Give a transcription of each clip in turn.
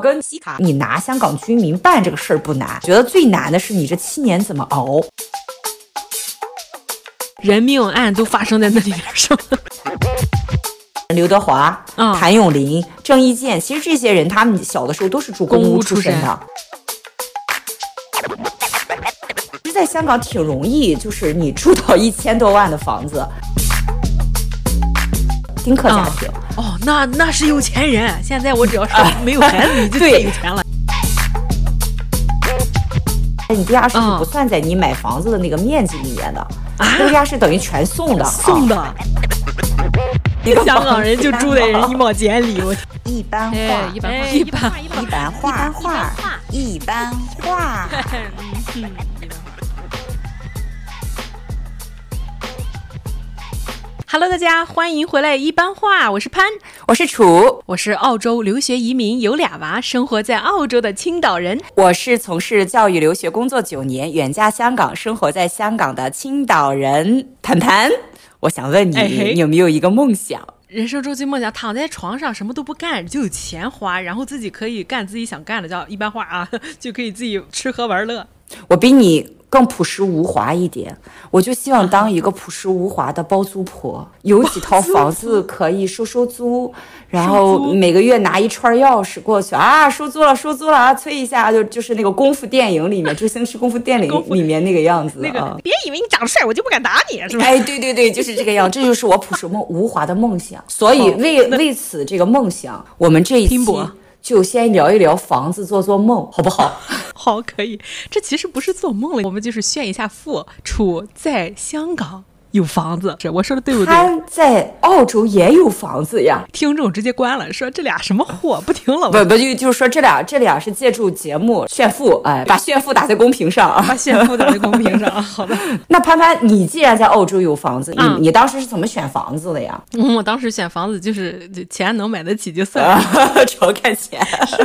跟西卡，你拿香港居民办这个事儿不难，觉得最难的是你这七年怎么熬。人命案都发生在那里边上。刘德华、嗯、谭咏麟、郑伊健，其实这些人他们小的时候都是住公屋出身的。其实在香港挺容易，就是你住到一千多万的房子，丁克家庭。嗯哦，那那是有钱人。现在我只要是 没有孩子，啊、你就太有钱了。你地价是不算在你买房子的那个面积里面的，地、啊、价是等于全送的，送的。一个香港人就住在人衣帽间里，我一般话，一般话，一般一般话，一般话。Hello，大家欢迎回来。一般话，我是潘，我是楚，我是澳洲留学移民，有俩娃，生活在澳洲的青岛人。我是从事教育留学工作九年，远嫁香港，生活在香港的青岛人。盘盘，我想问你，哎、你有没有一个梦想？人生终极梦想，躺在床上什么都不干就有钱花，然后自己可以干自己想干的，叫一般话啊，就可以自己吃喝玩乐。我比你。更朴实无华一点，我就希望当一个朴实无华的包租婆，有几套房子可以收收租，然后每个月拿一串钥匙过去啊，收租了，收租了啊，催一下就就是那个功夫电影里面，周星驰功夫电影 里面那个样子。那个别以为你长得帅，我就不敢打你，是吧？哎，对对对，就是这个样，这就是我朴实梦无华的梦想。所以为为此这个梦想，我们这一期。就先聊一聊房子，做做梦，好不好？好，可以。这其实不是做梦了，我们就是炫一下富。处在香港。有房子，这我说的对不对？他在澳洲也有房子呀。听众直接关了，说这俩什么货，不听了。不不就就是说这俩这俩是借助节目炫富，哎，把炫富打在公屏上啊，把炫富打在公屏上。好的。那潘潘，你既然在澳洲有房子，嗯、你你当时是怎么选房子的呀？嗯，我当时选房子就是钱能买得起就算了，主要看钱。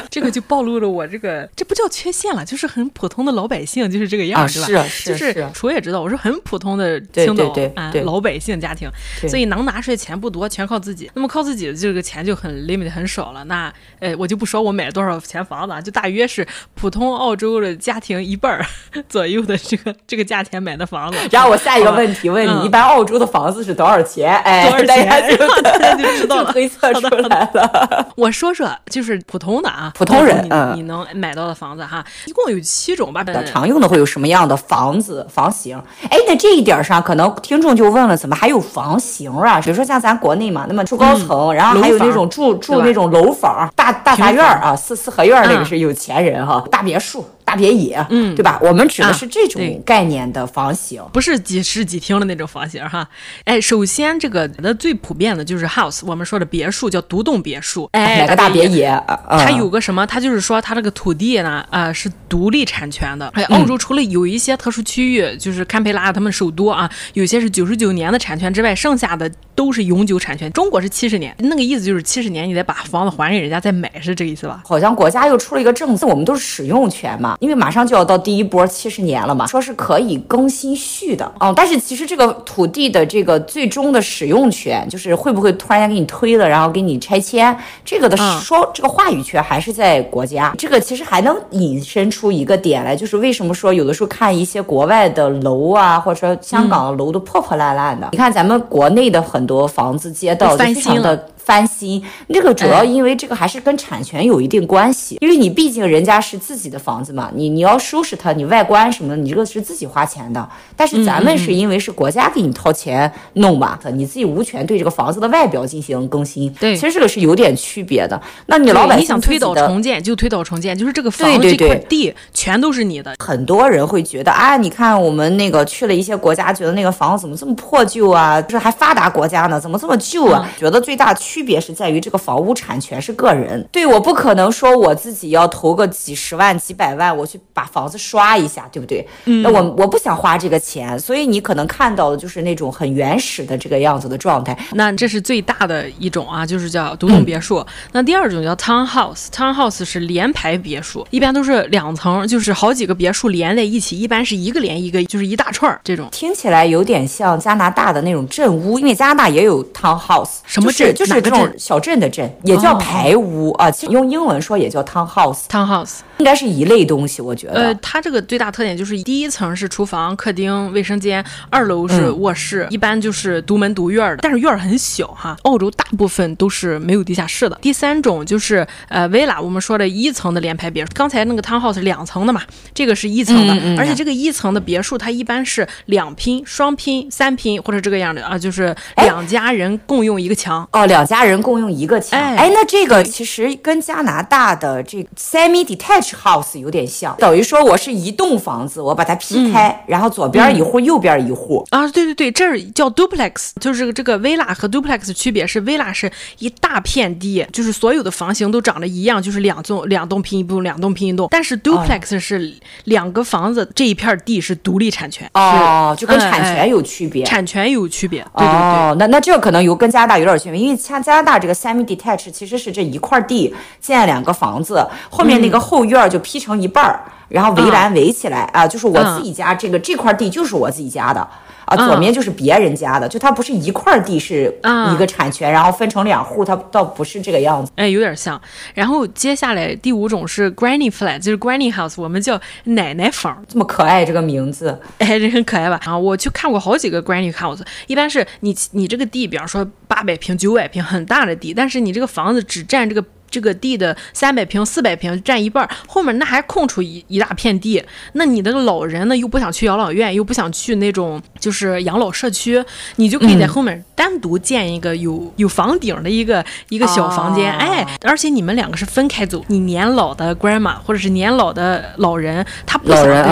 这个就暴露了我这个，这不叫缺陷了，就是很普通的老百姓，就是这个样，啊、是吧？是是是。就是楚也知道，我是很普通的青岛。对对对。啊、老百姓家庭，所以能拿出来钱不多，全靠自己。那么靠自己的这个钱就很 limit 很少了。那呃，我就不说我买了多少钱房子，就大约是普通澳洲的家庭一半 左右的这个这个价钱买的房子。然后我下一个问题问你，嗯、一般澳洲的房子是多少钱？哎，多少钱？大家就 大家就知道了，推测出来了。我说说就是普通的啊，普通人你，你能买到的房子哈，一共有七种吧。常用的会有什么样的房子房型？哎，在这一点上，可能听众就问了，怎么？还有房型啊，比如说像咱国内嘛，那么住高层，嗯、然后还有那种住住那种楼房，大大杂院啊，四四合院那个是有钱人哈，嗯、大别墅。大别野，嗯，对吧？我们指的是这种概念的房型，啊、不是几室几厅的那种房型哈。哎，首先这个那最普遍的就是 house，我们说的别墅叫独栋别墅。哎，哪个大别野？它有个什么？它就是说它这个土地呢，啊、呃，是独立产权的。哎，澳洲除了有一些特殊区域，嗯、就是堪培拉他们首都啊，有些是九十九年的产权之外，剩下的都是永久产权。中国是七十年，那个意思就是七十年你得把房子还给人家再买，是这个意思吧？好像国家又出了一个政策，我们都是使用权嘛。因为马上就要到第一波七十年了嘛，说是可以更新续的哦，但是其实这个土地的这个最终的使用权，就是会不会突然间给你推了，然后给你拆迁，这个的说、嗯、这个话语权还是在国家。这个其实还能引申出一个点来，就是为什么说有的时候看一些国外的楼啊，或者说香港的楼都破破烂烂的，嗯、你看咱们国内的很多房子街道都非常的。翻新，那个主要因为这个还是跟产权有一定关系，因为你毕竟人家是自己的房子嘛，你你要收拾它，你外观什么的，你这个是自己花钱的。但是咱们是因为是国家给你掏钱弄嘛，你自己无权对这个房子的外表进行更新。对，其实这个是有点区别的。那你老百姓你想推倒重建就推倒重建，就是这个房子这块地全都是你的。很多人会觉得啊，你看我们那个去了一些国家，觉得那个房子怎么这么破旧啊？就是还发达国家呢，怎么这么旧啊？觉得最大区。区别是在于这个房屋产权是个人，对，我不可能说我自己要投个几十万、几百万，我去把房子刷一下，对不对？嗯，那我我不想花这个钱，所以你可能看到的就是那种很原始的这个样子的状态。那这是最大的一种啊，就是叫独栋别墅。嗯、那第二种叫 townhouse，townhouse 是连排别墅，一般都是两层，就是好几个别墅连在一起，一般是一个连一个，就是一大串这种。听起来有点像加拿大的那种镇屋，因为加拿大也有 townhouse，什么镇？就是。就是这种小镇的镇，也叫排屋、哦、啊。其实用英文说也叫 townhouse。townhouse 应该是一类东西，我觉得。呃，它这个最大特点就是第一层是厨房、客厅、卫生间，二楼是卧室，嗯、一般就是独门独院的，但是院儿很小哈。澳洲大部分都是没有地下室的。第三种就是呃，villa，我们说的一层的联排别墅。刚才那个 townhouse 是两层的嘛，这个是一层的，嗯嗯、而且这个一层的别墅它一般是两拼、双拼、三拼或者这个样的啊，就是两家人共用一个墙。哦，两家人共用一个墙。哎，那这个其实跟加拿大的这个 semi-detached house 有点像，等于说我是一栋房子，我把它劈开，嗯、然后左边一户，嗯、右边一户。啊，对对对，这儿叫 duplex，就是这个 villa 和 duplex 区别是 villa 是一大片地，就是所有的房型都长得一样，就是两栋两栋拼一栋，两栋拼一栋。但是 duplex 是两个房子，这一片地是独立产权。哦，就跟产权有区别。哎、产权有区别。对对对。哦，那那这个可能有跟加拿大有点区别，因为加加拿大这个 semi-detached 其实是这一块地建两个房子，后面那个后院就劈成一半儿，然后围栏围起来啊、呃，就是我自己家这个、嗯、这块地就是我自己家的。啊，左面就是别人家的，就它不是一块地是一个产权，然后分成两户，它倒不是这个样子。哎，有点像。然后接下来第五种是 Granny Flat，就是 Granny House，我们叫奶奶房，这么可爱这个名字，哎，这很可爱吧？啊，我去看过好几个 Granny House，一般是你你这个地，比方说八百平、九百平，很大的地，但是你这个房子只占这个。这个地的三百平、四百平占一半，后面那还空出一一大片地。那你的老人呢，又不想去养老院，又不想去那种就是养老社区，你就可以在后面单独建一个有有房顶的一个一个小房间。哎，而且你们两个是分开走，你年老的 grandma 或者是年老的老人，他不想跟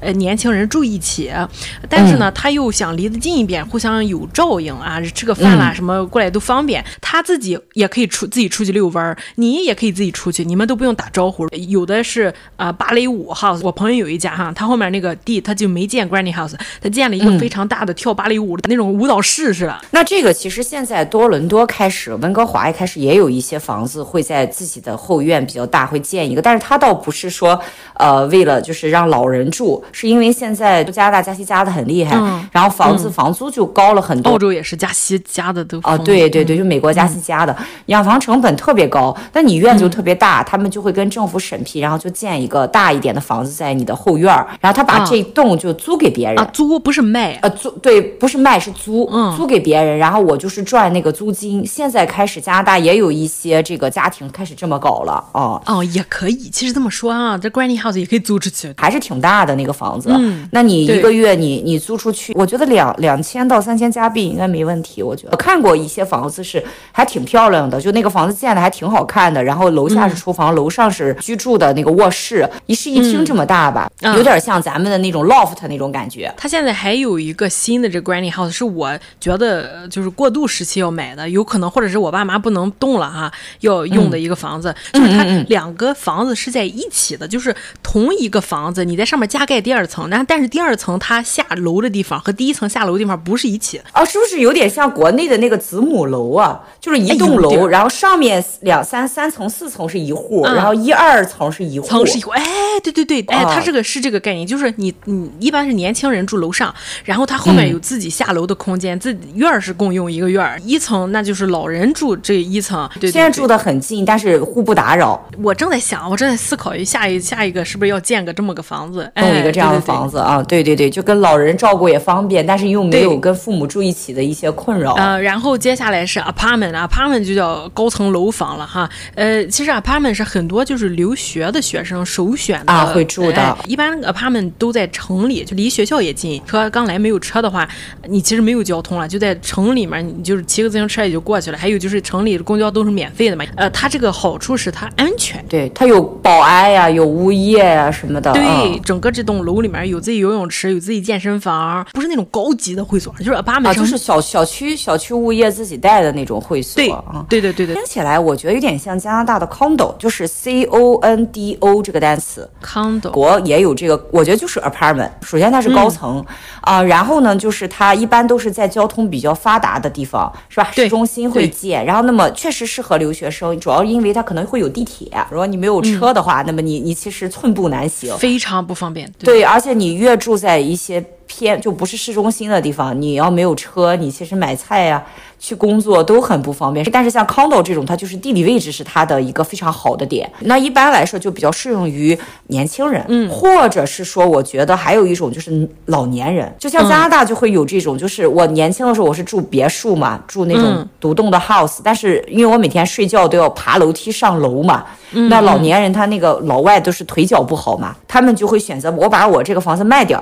呃年轻人住一起，但是呢，他又想离得近一点，互相有照应啊，吃个饭啦什么过来都方便。他自己也可以出自己出去遛弯儿，你。也可以自己出去，你们都不用打招呼。有的是啊、呃，芭蕾舞 house，我朋友有一家哈，他后面那个地他就没建 granny house，他建了一个非常大的跳芭蕾舞的那种舞蹈室似的。嗯、那这个其实现在多伦多开始，温哥华一开始也有一些房子会在自己的后院比较大会建一个，但是他倒不是说呃为了就是让老人住，是因为现在加拿大加息加的很厉害，嗯、然后房子房租就高了很多。澳洲也是加息加的都啊，对对对，就美国加息加的，嗯、养房成本特别高。但你院就特别大，嗯、他们就会跟政府审批，然后就建一个大一点的房子在你的后院儿，然后他把这栋就租给别人，啊啊、租不是卖，呃租对，不是卖是租，嗯、租给别人，然后我就是赚那个租金。现在开始加拿大也有一些这个家庭开始这么搞了哦，哦也可以，其实这么说啊，这 Granny House 也可以租出去，还是挺大的那个房子。嗯，那你一个月你你租出去，我觉得两两千到三千加币应该没问题。我觉得我看过一些房子是还挺漂亮的，就那个房子建的还挺好看的，然后楼下。是厨房，楼上是居住的那个卧室，一室一厅这么大吧，嗯、有点像咱们的那种 loft 那种感觉。它现在还有一个新的这 granny house，是我觉得就是过渡时期要买的，有可能或者是我爸妈不能动了哈，要用的一个房子，嗯、就是它两个房子是在一起的，就是同一个房子，你在上面加盖第二层，然后但是第二层它下楼的地方和第一层下楼的地方不是一起。哦，是不是有点像国内的那个子母楼啊？就是一栋楼，哎、然后上面两三三层四层是。一户，然后一二层是一户，层是一户，哎，对对对，哎，它这个是这个概念，就是你你一般是年轻人住楼上，然后他后面有自己下楼的空间，自己院儿是共用一个院儿，一层那就是老人住这一层，对，现在住的很近，但是互不打扰。我正在想，我正在思考一下一下一个是不是要建个这么个房子，弄一个这样的房子啊？对对对，就跟老人照顾也方便，但是又没有跟父母住一起的一些困扰。呃，然后接下来是 apartment，apartment 就叫高层楼房了哈。呃，其实 apartment。是很多就是留学的学生首选的啊，会住的。一般 apartment 都在城里，就离学校也近。车刚来没有车的话，你其实没有交通了，就在城里面，你就是骑个自行车也就过去了。还有就是城里的公交都是免费的嘛。呃，它这个好处是它安全，对，它有保安呀，有物业呀什么的。对，嗯、整个这栋楼里面有自己游泳池，有自己健身房，不是那种高级的会所，就是 apartment，、啊、就是小小区小区物业自己带的那种会所。对，对对对对。听起来我觉得有点像加拿大的 condo，就是 C。C O N D O 这个单词，condo 国也有这个，我觉得就是 apartment。首先它是高层啊、嗯呃，然后呢，就是它一般都是在交通比较发达的地方，是吧？市中心会建。然后那么确实适合留学生，主要因为它可能会有地铁。如果你没有车的话，嗯、那么你你其实寸步难行，非常不方便。对，对，而且你越住在一些。偏就不是市中心的地方，你要没有车，你其实买菜呀、啊。去工作都很不方便，但是像 condo 这种，它就是地理位置是它的一个非常好的点。那一般来说就比较适用于年轻人，嗯，或者是说，我觉得还有一种就是老年人，就像加拿大就会有这种，就是我年轻的时候我是住别墅嘛，住那种独栋的 house，但是因为我每天睡觉都要爬楼梯上楼嘛，那老年人他那个老外都是腿脚不好嘛，他们就会选择我把我这个房子卖掉。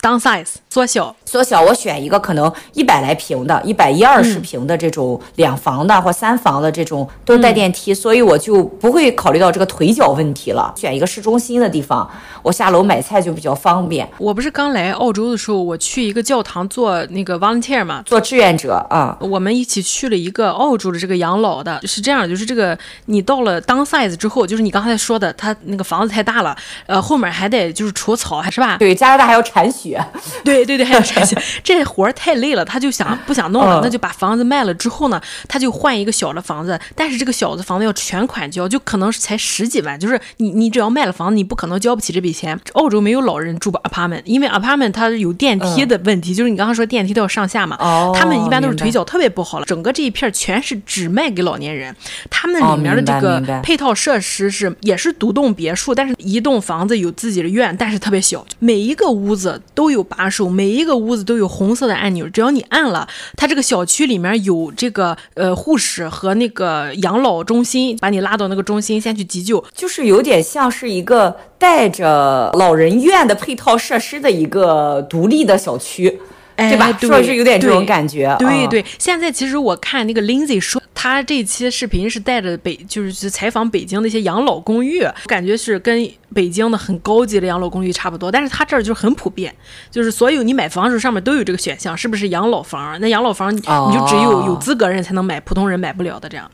Downsize 缩小，缩小，我选一个可能一百来平的，一百一二十平的这种两房的或三房的这种都带电梯，所以我就不会考虑到这个腿脚问题了。选一个市中心的地方，我下楼买菜就比较方便。我不是刚来澳洲的时候，我去一个教堂做那个 volunteer 嘛，做志愿者啊。我们一起去了一个澳洲的这个养老的，是这样，就是这个你到了 downsize 之后，就是你刚才说的，他那个房子太大了，呃，后面还得就是除草，还是吧？对，加拿大还要铲雪。对对对，还有这些，这活儿太累了，他就想不想弄了，那就把房子卖了之后呢，他就换一个小的房子，但是这个小的房子要全款交，就可能是才十几万，就是你你只要卖了房子，你不可能交不起这笔钱。澳洲没有老人住 apartment，因为 apartment 它有电梯的问题，就是你刚刚说电梯都要上下嘛，他们一般都是腿脚特别不好了，整个这一片全是只卖给老年人，他们里面的这个配套设施是也是独栋别墅，但是一栋房子有自己的院，但是特别小，每一个屋子都有把手，每一个屋子都有红色的按钮，只要你按了，它这个小区里面有这个呃护士和那个养老中心，把你拉到那个中心先去急救，就是有点像是一个带着老人院的配套设施的一个独立的小区。哎、对吧？对，说是有点这种感觉。对对，对，现在其实我看那个 Lindsay 说，他这期视频是带着北，就是去采访北京的一些养老公寓，感觉是跟北京的很高级的养老公寓差不多。但是他这儿就是很普遍，就是所有你买房时候上面都有这个选项，是不是养老房？那养老房你就只有有资格人才能买，普通人买不了的这样。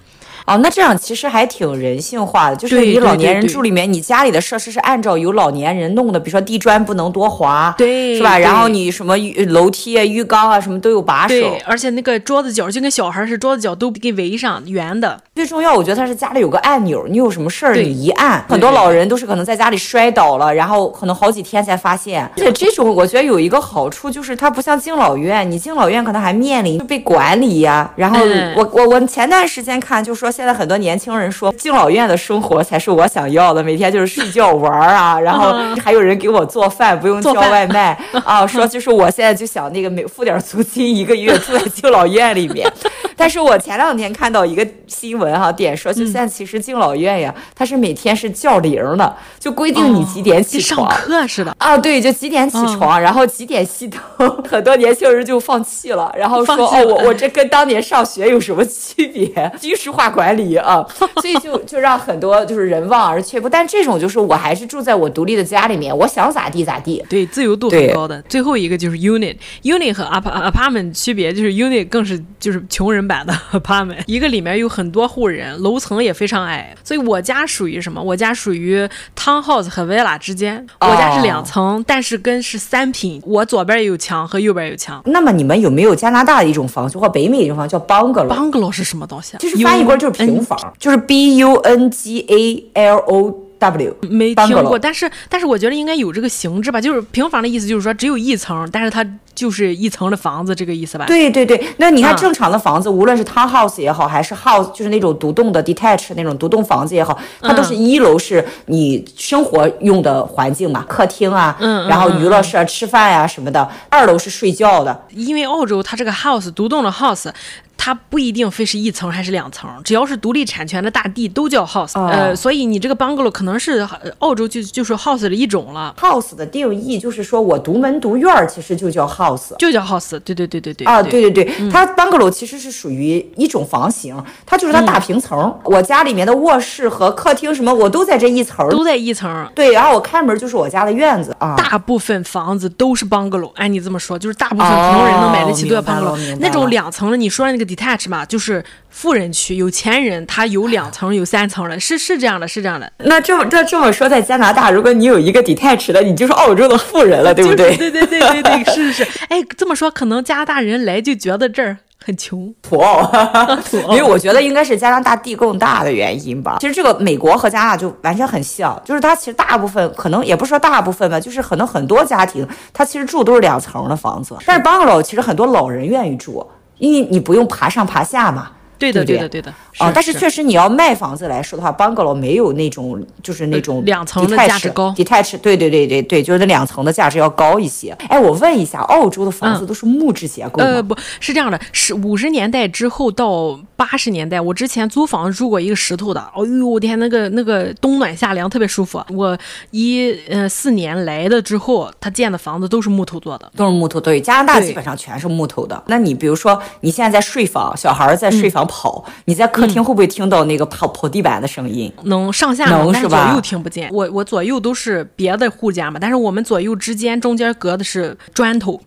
哦，那这样其实还挺人性化的，就是你老年人住里面，你家里的设施是按照有老年人弄的，比如说地砖不能多滑，对，是吧？然后你什么楼梯啊、浴缸啊什么都有把手，对，而且那个桌子角就跟小孩似的，桌子角都给围上，圆的。最重要，我觉得它是家里有个按钮，你有什么事儿你一按，很多老人都是可能在家里摔倒了，然后可能好几天才发现。而且这种我觉得有一个好处就是它不像敬老院，你敬老院可能还面临被管理呀、啊。然后我我我前段时间看就说。现在很多年轻人说，敬老院的生活才是我想要的，每天就是睡觉玩啊，然后还有人给我做饭，不用叫外卖啊。说就是我现在就想那个每付点租金，一个月 住在敬老院里面。但是我前两天看到一个新闻哈，点说就现在其实敬老院呀，它是每天是叫铃的，就规定你几点起床，上课似的啊，对，就几点起床，然后几点熄灯。很多年轻人就放弃了，然后说哦，我我这跟当年上学有什么区别？军事化管理啊，所以就就让很多就是人望而却步。但这种就是我还是住在我独立的家里面，我想咋地咋地。对，自由度很高的。最后一个就是 unit，unit 和 apartment 区别就是 unit 更是就是穷人版的 apartment，一个里面有很多户人，楼层也非常矮。所以我家属于什么？我家属于 townhouse 和 villa 之间。我家是两层，哦，但是跟是三品。我左边也有墙和右边有墙。那么你们有没有加拿大的一种房子或北美的一种房叫 bungalow？bungalow 是什么东西啊？就是翻译过来就是平房。就是 B U N G A L O W，没听过，但是但是我觉得应该有这个形制吧，就是平房的意思，就是说只有一层，但是它就是一层的房子这个意思吧？对对对，那你看正常的房子，嗯、无论是 townhouse 也好，还是 house，就是那种独栋的 detached 那种独栋房子也好，它都是一楼是你生活用的环境嘛，客厅啊，嗯，然后娱乐室、啊、吃饭呀、啊、什么的，二楼是睡觉的。因为澳洲它这个 house 独栋的 house。它不一定非是一层还是两层，只要是独立产权的大地都叫 house。哦、呃，所以你这个 bungalow 可能是澳洲就就是 house 的一种了。house 的定义就是说我独门独院儿，其实就叫 house，就叫 house。对对对对对。啊，对对对，嗯、它 bungalow 其实是属于一种房型，它就是它大平层。嗯、我家里面的卧室和客厅什么，我都在这一层，都在一层。对，然后我开门就是我家的院子啊。大部分房子都是 bungalow，按你这么说，就是大部分普通人能买得起都要 bungalow。哦、那种两层的，你说那个 detach 嘛，就是。富人区，有钱人他有两层有三层的，是是这样的，是这样的。那这么这这么说，在加拿大，如果你有一个 detached 的，你就是澳洲的富人了，对不对？对对对对对，是是是。哎，这么说，可能加拿大人来就觉得这儿很穷，土澳，因为我觉得应该是加拿大地更大的原因吧。其实这个美国和加拿大就完全很像，就是它其实大部分可能也不说大部分吧，就是可能很多家庭它其实住都是两层的房子，但是 bungalow 其实很多老人愿意住，因为你不用爬上爬下嘛。对的，对的，对的。啊，但是确实你要卖房子来说的话，bungalow 没有那种就是那种两层的价值高，detached，对对对对对，就是那两层的价值要高一些。哎，我问一下，澳洲的房子都是木质结构吗？呃，不是这样的，是五十年代之后到八十年代，我之前租房子住过一个石头的，哦呦我天，那个那个冬暖夏凉，特别舒服。我一呃四年来的之后，他建的房子都是木头做的，都是木头。对，加拿大基本上全是木头的。那你比如说你现在在睡房，小孩在睡房跑，嗯、你在客厅会不会听到那个跑跑地板的声音？能上下能是吧？左右听不见。我我左右都是别的户家嘛，但是我们左右之间中间隔的是砖头，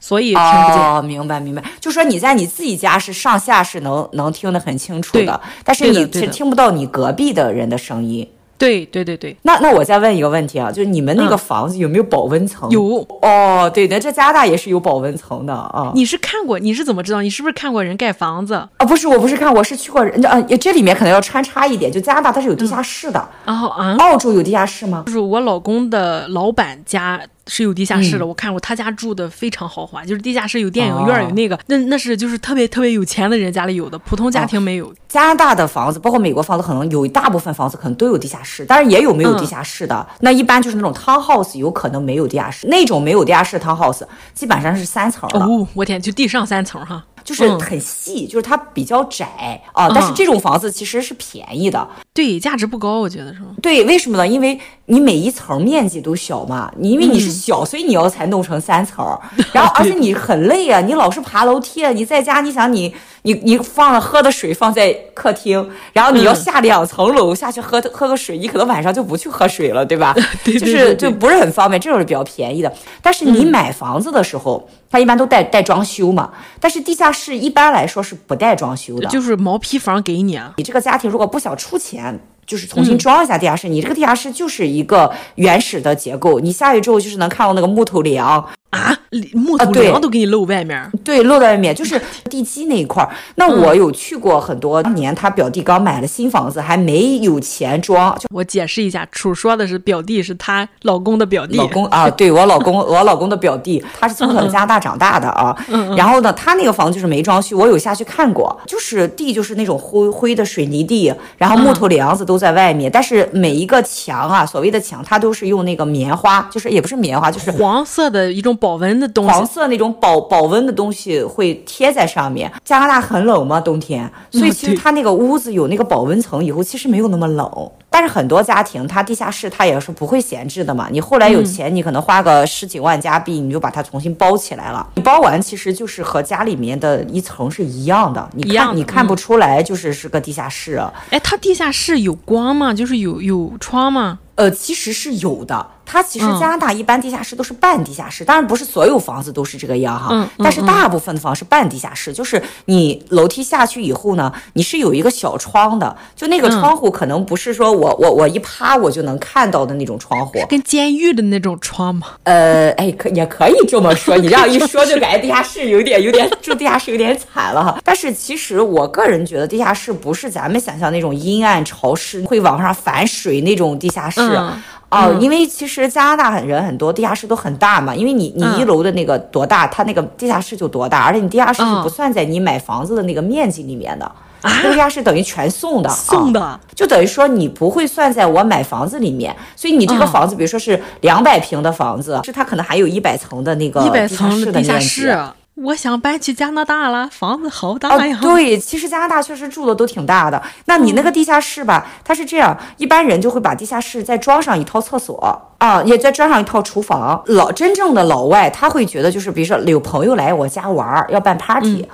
所以听不见。哦，明白明白。就说你在你自己家是上下是能能听得很清楚的，但是你是听不到你隔壁的人的声音。对对对对，那那我再问一个问题啊，就是你们那个房子有没有保温层？嗯、有哦，对的，这加拿大也是有保温层的啊。你是看过？你是怎么知道？你是不是看过人盖房子啊？不是，我不是看，我是去过人。家啊，这里面可能要穿插一点，就加拿大它是有地下室的。然后啊，澳洲有地下室吗？就是我老公的老板家。是有地下室的，嗯、我看过他家住的非常豪华，就是地下室有电影院，有那个，哦、那那是就是特别特别有钱的人家里有的，普通家庭没有。加拿大的房子，包括美国房子，可能有一大部分房子可能都有地下室，但是也有没有地下室的。嗯、那一般就是那种 townhouse 有可能没有地下室，那种没有地下室 townhouse 基本上是三层的。哦，我天，就地上三层哈。就是很细，嗯、就是它比较窄啊，但是这种房子其实是便宜的，对，价值不高，我觉得是吗？对，为什么呢？因为你每一层面积都小嘛，你因为你是小，嗯、所以你要才弄成三层，然后 而且你很累啊，你老是爬楼梯啊，你在家，你想你你你放了喝的水放在客厅，然后你要下两层楼下去喝喝个水，你可能晚上就不去喝水了，对吧？对对对对，就是就不是很方便，这种是比较便宜的。但是你买房子的时候。嗯它一般都带带装修嘛，但是地下室一般来说是不带装修的，就是毛坯房给你啊。你这个家庭如果不想出钱，就是重新装一下地下室，嗯、你这个地下室就是一个原始的结构，你下去之后就是能看到那个木头梁。啊，木头梁都给你露外面，啊、对，对，露在外面就是地基那一块儿。那我有去过很多年，他表弟刚买了新房子，还没有钱装。就我解释一下，楚说的是表弟，是她老公的表弟。老公啊，对我老公，我老公的表弟，他是从小在加拿大长大的啊。嗯嗯。然后呢，他那个房子就是没装修，我有下去看过，就是地就是那种灰灰的水泥地，然后木头梁子都在外面，嗯、但是每一个墙啊，所谓的墙，它都是用那个棉花，就是也不是棉花，就是黄色的一种。保温的东西，黄色那种保保温的东西会贴在上面。加拿大很冷吗？冬天，所以其实它那个屋子有那个保温层以后，其实没有那么冷。但是很多家庭，它地下室它也是不会闲置的嘛。你后来有钱，你可能花个十几万加币，你就把它重新包起来了。你包完其实就是和家里面的一层是一样的，你看你看不出来就是是个地下室。哎，它地下室有光吗？就是有有窗吗？呃，其实是有的。它其实加拿大一般地下室都是半地下室，当然不是所有房子都是这个样哈，嗯、但是大部分的房是半地下室，嗯、就是你楼梯下去以后呢，你是有一个小窗的，就那个窗户可能不是说我我我一趴我就能看到的那种窗户，跟监狱的那种窗吗？呃，哎，可也可以这么说，你这样一说就感觉地下室有点有点住地下室有点惨了哈。但是其实我个人觉得地下室不是咱们想象那种阴暗潮湿会往上反水那种地下室。嗯。哦，因为其实加拿大人很多，地下室都很大嘛。因为你你一楼的那个多大，它那个地下室就多大，而且你地下室是不算在你买房子的那个面积里面的，那地下室等于全送的，送的，就等于说你不会算在我买房子里面。所以你这个房子，比如说是两百平的房子，是它可能还有一百层的那个一百层的地下室。我想搬去加拿大了，房子好大呀！哦，对，其实加拿大确实住的都挺大的。那你那个地下室吧，它是这样，一般人就会把地下室再装上一套厕所啊，也再装上一套厨房。老真正的老外，他会觉得就是，比如说有朋友来我家玩，要办 party。嗯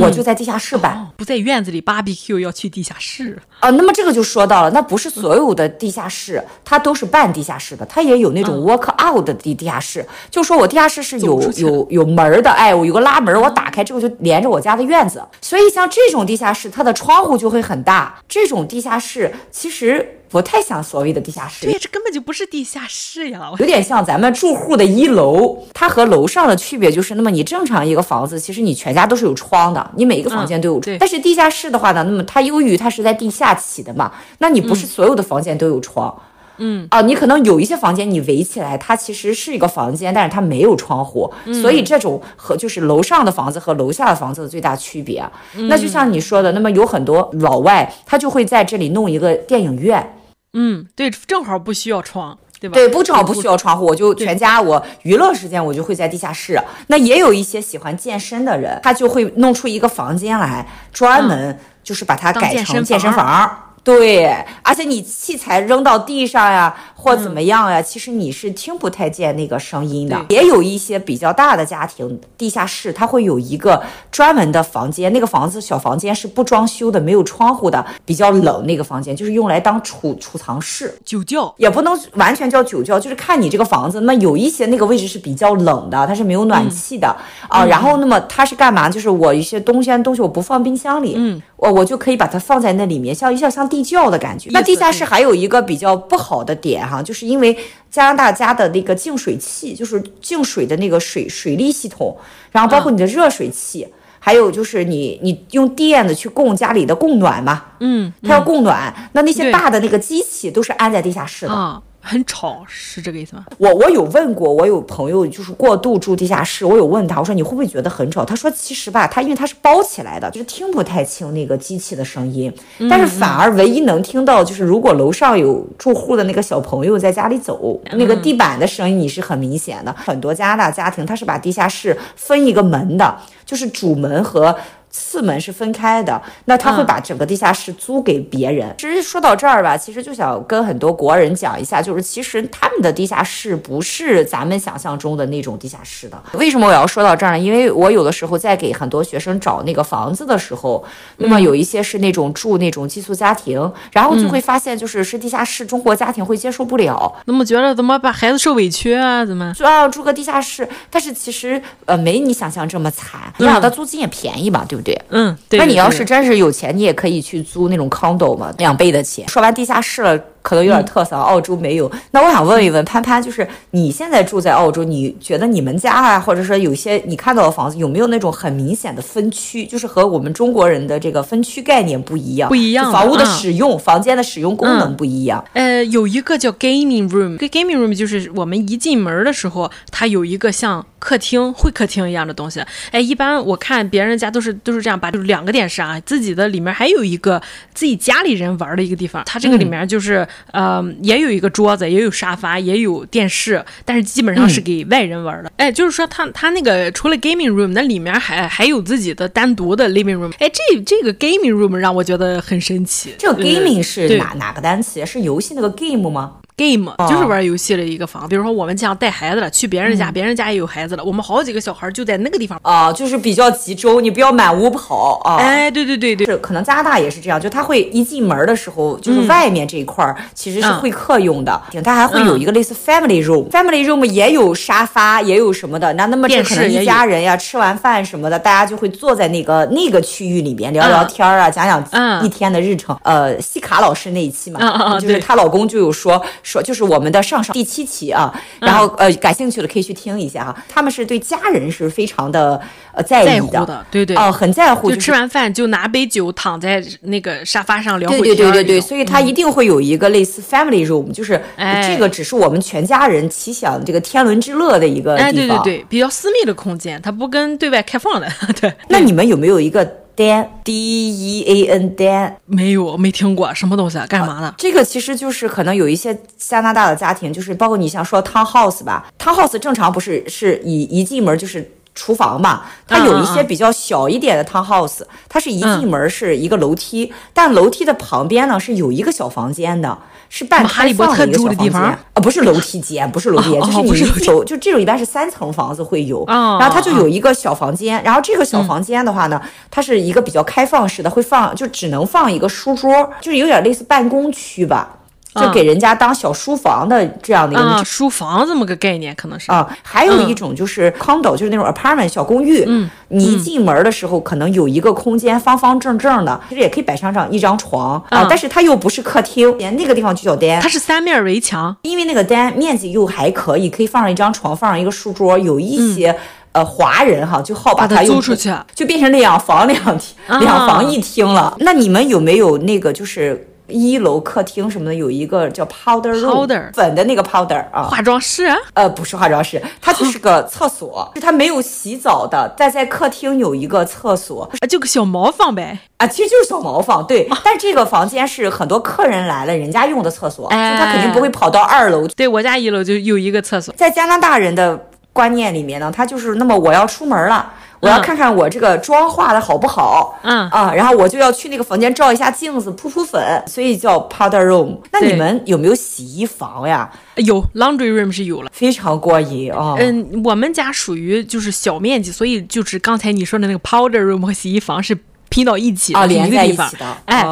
我就在地下室办，嗯哦，不在院子里 barbecue，要去地下室啊。那么这个就说到了，那不是所有的地下室，它都是半地下室的，它也有那种 walk out 的地地下室。嗯、就说我地下室是有有有门的，哎，我有个拉门，我打开之后就连着我家的院子。所以像这种地下室，它的窗户就会很大。这种地下室其实。不太像所谓的地下室。对，这根本就不是地下室呀，有点像咱们住户的一楼。它和楼上的区别就是，那么你正常一个房子，其实你全家都是有窗的，你每一个房间都有窗。嗯、但是地下室的话呢，那么它由于它是在地下起的嘛，那你不是所有的房间都有窗。嗯嗯啊，你可能有一些房间你围起来，它其实是一个房间，但是它没有窗户，嗯、所以这种和就是楼上的房子和楼下的房子的最大区别。嗯、那就像你说的，那么有很多老外，他就会在这里弄一个电影院。嗯，对，正好不需要窗，对吧？对，不正好不需要窗户，我就全家我娱乐时间我就会在地下室。那也有一些喜欢健身的人，他就会弄出一个房间来，专门就是把它改成健身房。对，而且你器材扔到地上呀，或怎么样呀，嗯、其实你是听不太见那个声音的。也有一些比较大的家庭，地下室它会有一个专门的房间，那个房子小房间是不装修的，没有窗户的，比较冷。那个房间就是用来当储储藏室，酒窖也不能完全叫酒窖，就是看你这个房子。那有一些那个位置是比较冷的，它是没有暖气的、嗯、啊。然后那么它是干嘛？就是我一些东西东西我不放冰箱里，嗯，我我就可以把它放在那里面，像一像像。地窖的感觉。那地下室还有一个比较不好的点哈，就是因为加拿大家的那个净水器，就是净水的那个水水利系统，然后包括你的热水器，嗯、还有就是你你用电的去供家里的供暖嘛，嗯，它要供暖，嗯、那那些大的那个机器都是安在地下室的。啊很吵，是这个意思吗？我我有问过，我有朋友就是过度住地下室，我有问他，我说你会不会觉得很吵？他说其实吧，他因为他是包起来的，就是听不太清那个机器的声音，但是反而唯一能听到就是如果楼上有住户的那个小朋友在家里走，那个地板的声音你是很明显的。很多加拿大家庭他是把地下室分一个门的，就是主门和。次门是分开的，那他会把整个地下室租给别人。其实、嗯、说到这儿吧，其实就想跟很多国人讲一下，就是其实他们的地下室不是咱们想象中的那种地下室的。为什么我要说到这儿呢？因为我有的时候在给很多学生找那个房子的时候，那么有一些是那种住那种寄宿家庭，嗯、然后就会发现就是是地下室，中国家庭会接受不了。那么觉得怎么把孩子受委屈啊？怎么就要住个地下室？但是其实呃没你想象这么惨，你想它租金也便宜嘛，对不对？嗯，对，那你要是真是有钱，你也可以去租那种 condo 嘛，两倍的钱。说完地下室了。可能有点特色，澳洲没有。那我想问一问潘潘，就是你现在住在澳洲，你觉得你们家啊，或者说有些你看到的房子，有没有那种很明显的分区？就是和我们中国人的这个分区概念不一样，不一样。房屋的使用，房间的使用功能不一样。呃，有一个叫 gaming room，这 gaming room 就是我们一进门的时候，它有一个像客厅、会客厅一样的东西。哎，一般我看别人家都是都是这样，把就是两个电视啊，自己的里面还有一个自己家里人玩的一个地方，它这个里面就是。呃，也有一个桌子，也有沙发，也有电视，但是基本上是给外人玩的。嗯、哎，就是说他他那个除了 gaming room，那里面还还有自己的单独的 living room。哎，这这个 gaming room 让我觉得很神奇。这个 gaming 是哪哪个单词？是游戏那个 game 吗？game 就是玩游戏的一个房，比如说我们家带孩子了，去别人家，别人家也有孩子了，我们好几个小孩就在那个地方啊，就是比较集中，你不要满屋跑啊。哎，对对对对，是可能加拿大也是这样，就他会一进门的时候，就是外面这一块其实是会客用的，他还会有一个类似 family room，family room 也有沙发，也有什么的。那那么这可能一家人呀，吃完饭什么的，大家就会坐在那个那个区域里边聊聊天啊，讲讲一天的日程。呃，西卡老师那一期嘛，就是她老公就有说。说就是我们的上上第七期啊，然后呃感兴趣的可以去听一下哈。他们是对家人是非常的呃在意的，对对哦，很在乎。就吃完饭就拿杯酒躺在那个沙发上聊会天。对对对对对，所以他一定会有一个类似 family room，就是这个只是我们全家人齐享这个天伦之乐的一个地方。哎，对对对，比较私密的空间，它不跟对外开放的。对，那你们有没有一个？Dan D E A N Dan 没有，没听过什么东西啊？干嘛呢？这个其实就是可能有一些加拿大的家庭，就是包括你像说 townhouse 吧，townhouse 正常不是是以一进门就是厨房嘛？它有一些比较小一点的 townhouse，它是一进门是一个楼梯，但楼梯的旁边呢是有一个小房间的。是半开放的一个小房间啊，不是楼梯间，不是楼梯间，就是你一楼，就这种一般是三层房子会有，然后它就有一个小房间，然后这个小房间的话呢，它是一个比较开放式的，会放就只能放一个书桌，就是有点类似办公区吧。就给人家当小书房的这样的一个、啊、书房这么个概念，可能是啊。还有一种就是 condo，、嗯、就是那种 apartment 小公寓。嗯，你一进门的时候可能有一个空间方方正正的，其实也可以摆上上一张床啊，但是它又不是客厅，连那个地方就叫 den。它是三面围墙，因为那个 den 面积又还可以，可以放上一张床，放上一个书桌，有一些。嗯呃，华人哈就好把它租出去，就变成两房两厅、啊、两房一厅了。那你们有没有那个就是一楼客厅什么的有一个叫 powder room 粉的那个 powder 啊？化妆室？呃，不是化妆室，它就是个厕所，是它没有洗澡的，但在客厅有一个厕所，啊，就个小茅房呗。啊，其实就是小茅房，对。啊、但这个房间是很多客人来了，人家用的厕所，哎、就他肯定不会跑到二楼。对，我家一楼就有一个厕所，在加拿大人的。观念里面呢，他就是那么我要出门了，我要看看我这个妆化的好不好，嗯啊，然后我就要去那个房间照一下镜子，扑扑粉，所以叫 powder room。那你们有没有洗衣房呀？有 laundry room 是有了，非常过瘾啊。嗯，我们家属于就是小面积，所以就是刚才你说的那个 powder room 和洗衣房是。拼到一起的一个地方，哎，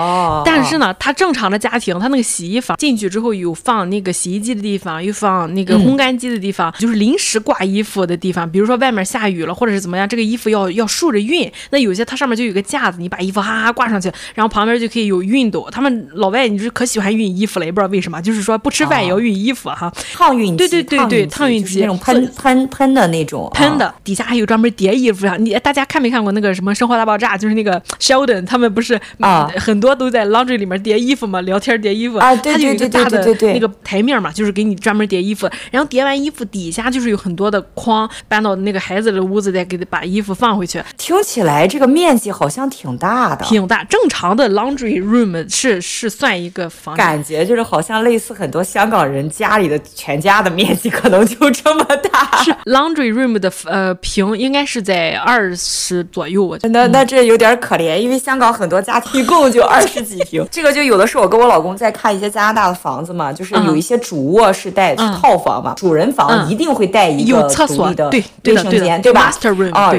但是呢，他正常的家庭，他那个洗衣房进去之后有放那个洗衣机的地方，又放那个烘干机的地方，就是临时挂衣服的地方。比如说外面下雨了，或者是怎么样，这个衣服要要竖着熨，那有些它上面就有个架子，你把衣服哈哈挂上去，然后旁边就可以有熨斗。他们老外你就是可喜欢熨衣服了，也不知道为什么，就是说不吃饭也要熨衣服哈。烫熨机，对对对对，烫熨机那种喷喷喷的那种，喷的底下还有专门叠衣服上。你大家看没看过那个什么《生活大爆炸》？就是那个 Sheldon 他们。不是啊，很多都在 laundry 里面叠衣服嘛，聊天叠衣服啊，对对对对对对，那个台面嘛，就是给你专门叠衣服。然后叠完衣服底下就是有很多的筐，搬到那个孩子的屋子再给他把衣服放回去。听起来这个面积好像挺大的，挺大。正常的 laundry room 是是算一个房，感觉就是好像类似很多香港人家里的全家的面积可能就这么大。是 laundry room 的呃平应该是在二十左右，我觉得。那那这有点可怜，因为香港。很多家庭一共就 二十几平，这个就有的是我跟我老公在看一些加拿大的房子嘛，就是有一些主卧是带套房嘛，主人房一定会带一个独立的卫生间，对吧？啊。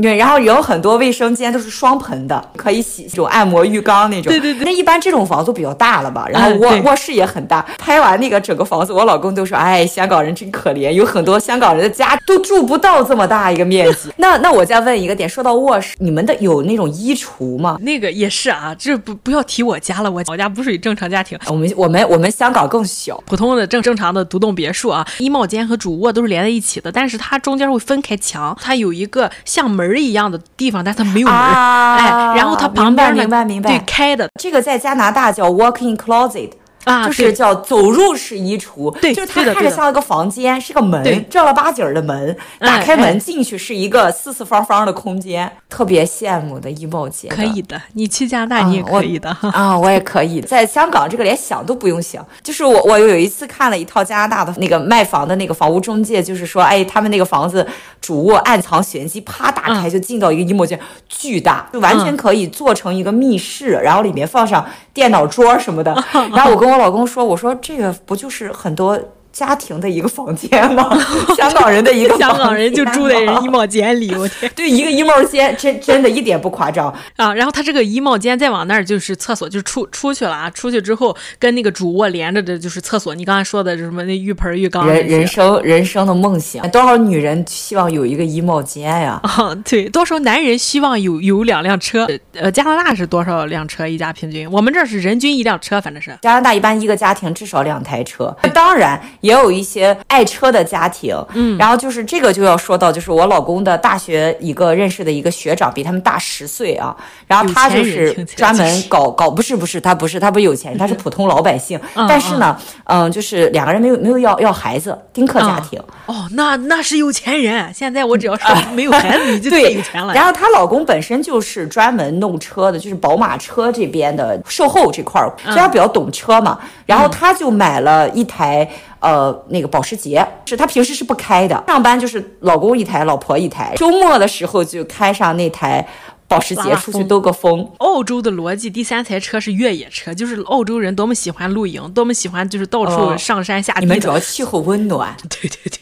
对，然后有很多卫生间都是双盆的，可以洗这种按摩浴缸那种。对对对。那一般这种房子比较大了吧？然后卧卧室也很大。拍完那个整个房子，我老公都说：“哎，香港人真可怜，有很多香港人的家都住不到这么大一个面积。”那那我再问一个点，说到卧室，你们的有那种衣橱吗？那个也是啊，这不不要提我家了，我我家不属于正常家庭。我们我们我们香港更小，普通的正正常的独栋别墅啊，衣帽间和主卧都是连在一起的，但是它中间会分开墙，它有一个像门一样的地。地方，但它没有门，啊、哎，然后它旁边明白明白，对，开的，这个在加拿大叫 walk-in closet。啊，就是叫走入式衣橱，对，就是它看着像一个房间，是个门，正儿八经的门，打开门进去是一个四四方方的空间，特别羡慕的衣帽间。可以的，你去加拿大你也可以的啊，我也可以。在香港这个连想都不用想，就是我我有一次看了一套加拿大的那个卖房的那个房屋中介，就是说，哎，他们那个房子主卧暗藏玄机，啪打开就进到一个衣帽间，巨大，就完全可以做成一个密室，然后里面放上电脑桌什么的，然后我跟我。我老公说：“我说这个不就是很多。”家庭的一个房间吗？香港人的一个香港人就住在人衣帽间里，我天，对，一个衣帽间，真真的一点不夸张啊。然后他这个衣帽间再往那儿就是厕所，就出出去了啊。出去之后跟那个主卧连着的就是厕所。你刚才说的什么那浴盆、浴缸，人人生人生的梦想，多少女人希望有一个衣帽间呀？啊，对，多少男人希望有有两辆车？呃，加拿大是多少辆车一家平均？我们这是人均一辆车，反正是加拿大一般一个家庭至少两台车。当然。也有一些爱车的家庭，嗯，然后就是这个就要说到，就是我老公的大学一个认识的一个学长，比他们大十岁啊，然后他就是专门搞搞，不是不是，他不是他不是有钱人，他是普通老百姓，但是呢，嗯，就是两个人没有没有要要孩子，丁克家庭。哦，那那是有钱人。现在我只要说没有孩子，你就 太有钱了。然后她老公本身就是专门弄车的，就是宝马车这边的售后这块儿，所以他比较懂车嘛。然后他就买了一台。呃，那个保时捷是他平时是不开的，上班就是老公一台，老婆一台，周末的时候就开上那台保时捷出去兜个风。澳洲的逻辑，第三台车是越野车，就是澳洲人多么喜欢露营，多么喜欢就是到处上山下地。你们主要气候温暖。对对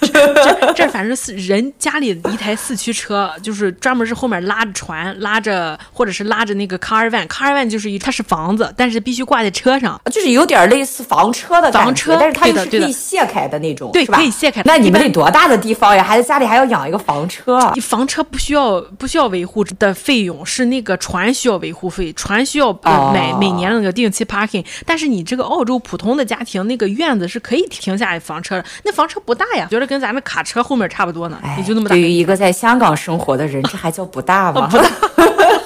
对，这这，这反正是人家里一台四驱车，就是专门是后面拉着船，拉着或者是拉着那个 caravan，caravan 就是一它是房子，但是必须挂在车上，就是有点类似房车的房车，但是它又是可以卸开的那种，对，是吧？可以卸开。那你们得多大的地方呀？还在家里还要养一个房车？你房车不需要不需要维护的费用，是那个船需要维护费，船需要买、哦、每年那个定期 parking。但是你这个澳洲普通的家庭那个院子是可以停下来房车的，那房车不大呀，觉得跟咱们卡车后面差不多呢，也就那么大。对于一个在香港生活的人，这还叫不大吗？不大。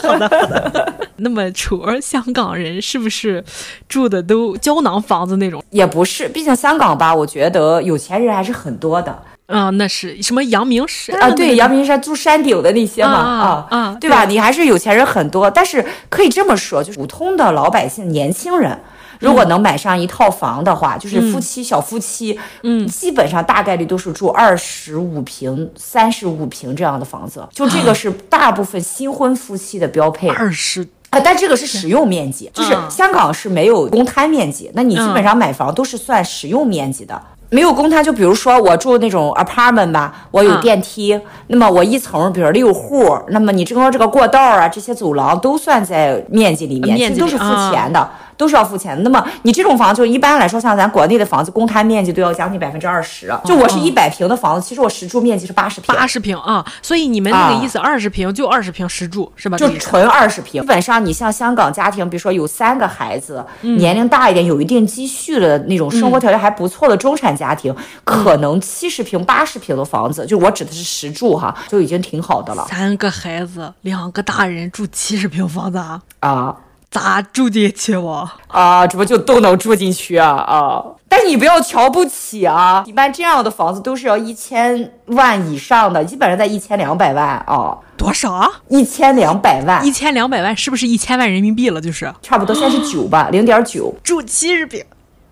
好的好的。那么，楚儿，香港人是不是住的都胶囊房子那种？也不是，毕竟香港吧，我觉得有钱人还是很多的。啊，那是什么阳明山啊？对，阳明山住山顶的那些嘛，啊啊，对吧？你还是有钱人很多，但是可以这么说，就是普通的老百姓、年轻人，如果能买上一套房的话，就是夫妻、小夫妻，嗯，基本上大概率都是住二十五平、三十五平这样的房子，就这个是大部分新婚夫妻的标配。二十啊，但这个是使用面积，就是香港是没有公摊面积，那你基本上买房都是算使用面积的。没有公摊，就比如说我住那种 apartment 吧，我有电梯，啊、那么我一层，比如六户，那么你这个这个过道啊，这些走廊都算在面积里面，面积里都是付钱的。啊都是要付钱的。那么你这种房子，就一般来说，像咱国内的房子，公摊面积都要将近百分之二十。就我是一百平的房子，其实我实住面积是八十平。八十平啊，所以你们那个意思，二十平就二十平实住是吧？就纯二十平。基本上你像香港家庭，比如说有三个孩子，年龄大一点，有一定积蓄的那种生活条件还不错的中产家庭，可能七十平、八十平的房子，就我指的是实住哈，就已经挺好的了。三个孩子，两个大人住七十平房子啊？啊。咋住进去我啊？这不就都能住进去啊？啊！但是你不要瞧不起啊！一般这样的房子都是要一千万以上的，基本上在一千两百万啊。多少？一千两百万？一千两百万是不是一千万人民币了？就是差不多，现在是九吧，零点九。住七十平，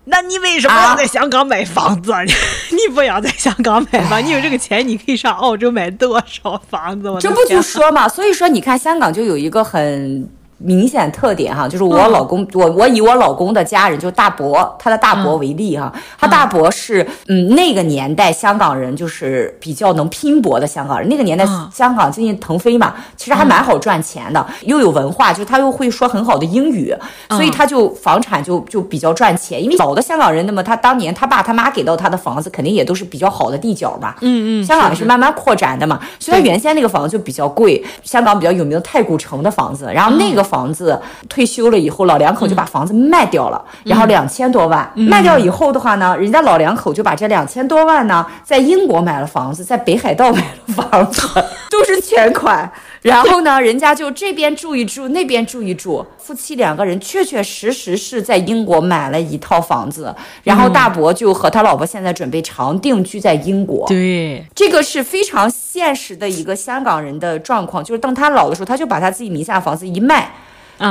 那你为什么要在香港买房子？啊、你不要在香港买房，你有这个钱，你可以上澳洲买多少房子？这不就说嘛？所以说，你看香港就有一个很。明显特点哈，就是我老公，我我以我老公的家人，就大伯，他的大伯为例哈，他大伯是嗯那个年代香港人就是比较能拼搏的香港人，那个年代香港经济腾飞嘛，其实还蛮好赚钱的，又有文化，就是他又会说很好的英语，所以他就房产就就比较赚钱，因为老的香港人，那么他当年他爸他妈给到他的房子肯定也都是比较好的地角吧，嗯嗯，香港也是慢慢扩展的嘛，所以他原先那个房子就比较贵，香港比较有名的太古城的房子，然后那个。房子退休了以后，老两口就把房子卖掉了，嗯、然后两千多万、嗯、卖掉以后的话呢，人家老两口就把这两千多万呢，在英国买了房子，在北海道买了房子，都是全款。然后呢，人家就这边住一住，那边住一住，夫妻两个人确确实实是在英国买了一套房子，然后大伯就和他老婆现在准备长定居在英国。对，这个是非常现实的一个香港人的状况，就是当他老的时候，他就把他自己名下的房子一卖。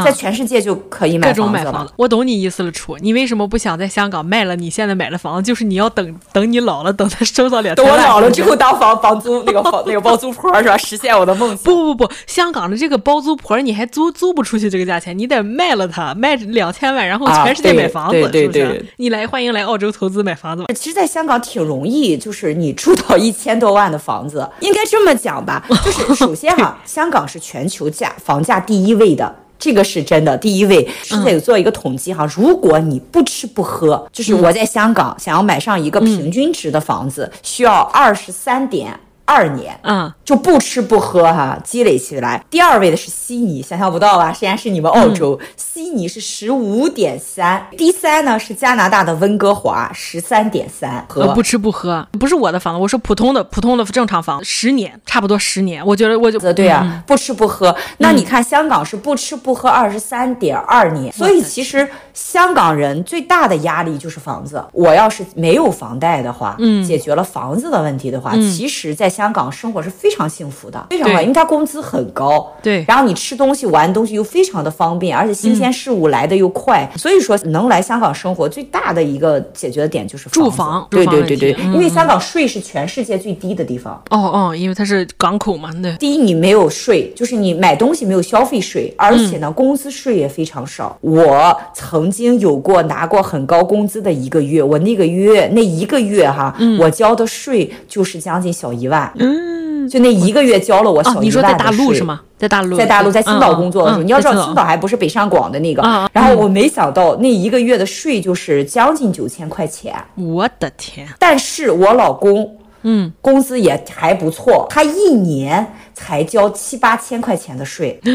在全世界就可以买房子。各种买房子，我懂你意思了，楚。你为什么不想在香港卖了你现在买的房子？就是你要等 等你老了，等他收到两。等我老了之后当房房租 那个房那个包租婆是吧？实现我的梦想。不不不，香港的这个包租婆你还租租不出去这个价钱，你得卖了它，卖两千万，然后全世界买房子，啊、对对对，是不是？你来欢迎来澳洲投资买房子吧。其实，在香港挺容易，就是你住到一千多万的房子，应该这么讲吧？就是首先哈，香港是全球价房价第一位的。这个是真的，第一位是在有做一个统计哈，嗯，如果你不吃不喝，就是我在香港想要买上一个平均值的房子，嗯，需要二十三点。二年，嗯，就不吃不喝哈，积累起来。第二位的是悉尼，想象不到吧？虽然是你们澳洲，嗯、悉尼是十五点三。第三呢是加拿大的温哥华，十三点三。喝不吃不喝，不是我的房子，我说普通的普通的正常房，十年差不多十年，我觉得我就对啊、嗯，不吃不喝。那你看香港是不吃不喝二十三点二年，所以其实香港人最大的压力就是房子。我要是没有房贷的话，嗯，解决了房子的问题的话，嗯、其实在。香港生活是非常幸福的，非常好，因为他工资很高，对然后你吃东西、玩东西又非常的方便，而且新鲜事物来的又快，所以说能来香港生活最大的一个解决的点就是住房对对对对，嗯因为香港税是全世界最低的地方。哦哦，因为它是港口嘛，对。第一，你没有税，就是你买东西没有消费税，而且呢，工资税也非常少。我曾经有过拿过很高工资的一个月，我那个月那一个月哈，我交的税就是将近小一万。嗯，就那一个月交了我哦，小。你说在大陆是吗？在大陆，在大陆，在青岛工作的时候，嗯嗯你要知道青岛还不是北上广的那个。嗯嗯然后我没想到那一个月的税就是将近九千块钱。我的天，但是我老公，嗯，工资也还不错，他一年才交七八千块钱的税。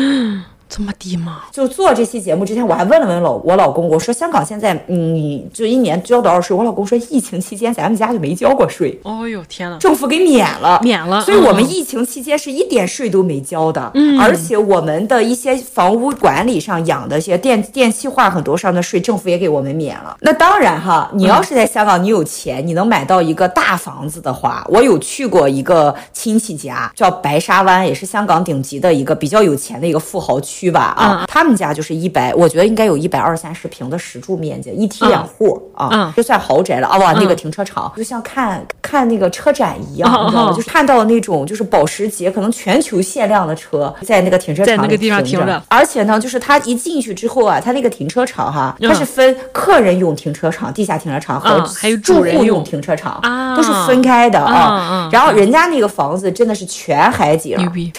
这么低吗？就做这期节目之前，我还问了问老我老公，我说香港现在，嗯，你就一年交多少税？我老公说疫情期间咱们家就没交过税，哦呦天呐，政府给免了，免了所以我们嗯疫情期间是一点税都没交的，嗯，而且我们的一些房屋管理上养的一些电电气化很多上的税，政府也给我们免了。那当然哈，你要是在香港，你有钱，你能买到一个大房子的话，我有去过一个亲戚家，叫白沙湾，也是香港顶级的一个比较有钱的一个富豪区吧，啊，他们家就是一百，我觉得应该有一百二三十平的实住面积，一梯两户啊，这算豪宅了啊，哇，那个停车场就像看看那个车展一样，嗯你知道吗？嗯就是看到那种就是保时捷可能全球限量的车在那个停车场里在那个地方停停着。而且呢，就是他一进去之后啊，他那个停车场哈，嗯。它是分客人用停车场、地下停车场和嗯还有住人用。户用停车场啊。都是分开的嗯啊。嗯。然后人家那个房子真的是全海景，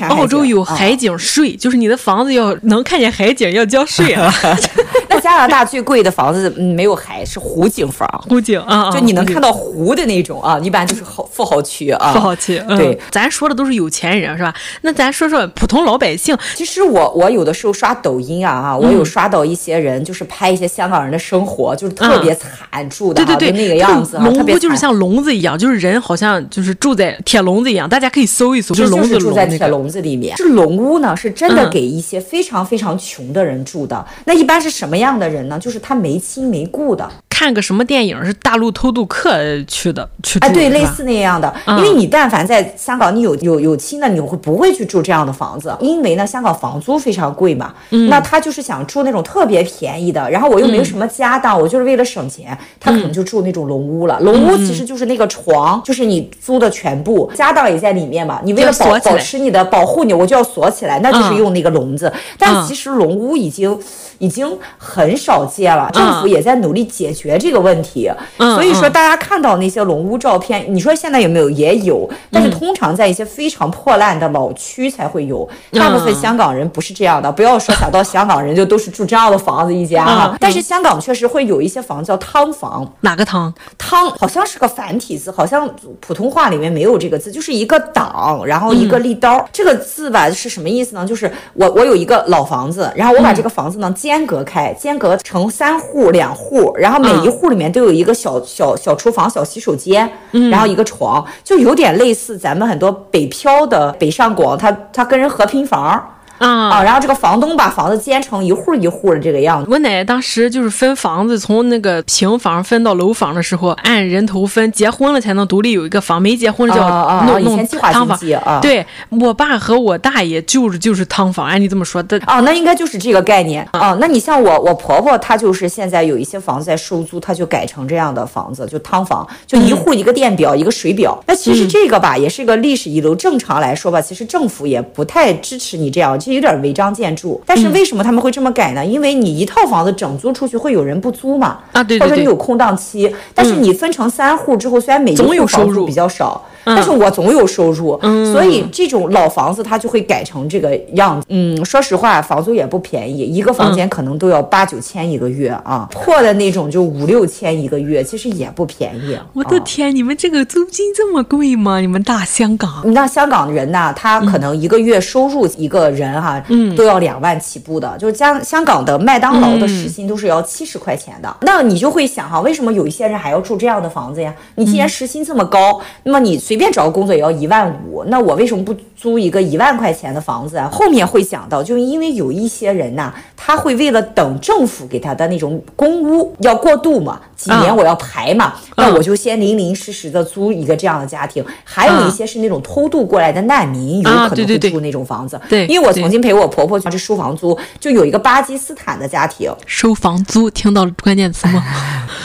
澳洲有啊。海景税，就是你的房子要能看见海景要交税啊。那加拿大最贵的房子，嗯，没有海，是湖景房。湖景啊，啊就你能看到到湖的那种啊，一般就是豪富豪区啊，富豪区。嗯对，咱说的都是有钱人是吧？那咱说说普通老百姓，其实我我有的时候刷抖音啊啊，我有刷到一些人，就是拍一些香港人的生活，就是特别惨住的对对对，就那个样子啊，笼特别惨屋就是像笼子一样，就是人好像就是住在铁笼子一样，大家可以搜一搜，就笼子住在铁笼子里面。这笼屋呢，是真的嗯给一些非常非常穷的人住的。那一般是什么样的人呢？就是他没亲没故的。看个什么电影是大陆偷渡客去的，去住哎，对，类似那样的，嗯。因为你但凡在香港，你有有有亲的，你会不会去住这样的房子？因为呢，香港房租非常贵嘛，嗯。那他就是想住那种特别便宜的，然后我又没有什么家当，我就是为了省钱，他可能就住那种龙屋了。龙屋其实就是那个床，就是你租的全部，家当也在里面嘛，你为了保保持你的保护你，我就要锁起来，那就是嗯用那个笼子。但其实龙屋已经已经很少见了，政府也在努力解决这个问题。嗯所以说，大家看到那些龙屋照片，你说现在有没有？也有，但是通常在一些非常破烂的老区才会有。大部分香港人不是这样的，不要说想到香港人就都是住这样的房子一家。但是香港确实会有一些房子叫汤房，哪个汤？汤好像是个繁体字，好像普通话里面没有这个字，就是一个挡，然后一个立刀。这个字吧是什么意思呢？就是我我有一个老房子，然后我把这个房子呢间隔开，间隔成三户两户，然后每一户里面都有一个小小小厨房、小洗手间，然后一个床，就有点类似咱们很多北漂的北上广，他他跟人和平房。啊啊，然后这个房东把房子建成一户一户的这个样子。我奶奶当时就是分房子，从那个平房分到楼房的时候，按人头分，结婚了才能独立有一个房，没结婚了就要弄弄前计划汤房。经济啊。对我爸和我大爷就是就是汤房，按你这么说的。哦，那应该就是这个概念哦。那你像我，我婆婆她就是现在有一些房子在收租，她就改成这样的房子，就汤房，就一户一个电表，一个水表。那其实这个吧，也是一个历史遗留。正常来说吧，其实政府也不太支持你这样，就有点违章建筑。但是为什么他们会这么改呢？因为你一套房子整租出去，会有人不租嘛？啊对对对或者你有空档期，但是你分成三户之后，虽然每一户房租收入比较少。但是我总有收入，嗯所以这种老房子它就会改成这个样子。嗯，说实话，房租也不便宜，一个房间可能都要八九千一个月啊，破的那种就五六千一个月，其实也不便宜。我的天，你们这个租金这么贵吗？你们大香港？你那香港人呢，他可能一个月收入一个人人哈，嗯，都要两万起步的。就是香香港的麦当劳的时薪都是要七十块钱的。嗯、那你就会想哈，为什么有一些人还要住这样的房子呀？你既然时薪这么高，嗯、那么你随便找个工作也要一万五，那我为什么不租一个一万块钱的房子啊？后面会讲到，就是因为有一些人呐，他会为了等政府给他的那种公屋要过渡嘛，几年我要排嘛，嗯、那我就先零零实实的租一个这样的家庭。还有一些是那种偷渡过来的难民，有可能会住那种房子。对，因为我曾经陪我婆婆去收房租，就有一个巴基斯坦的家庭收房租，听到了关键词吗？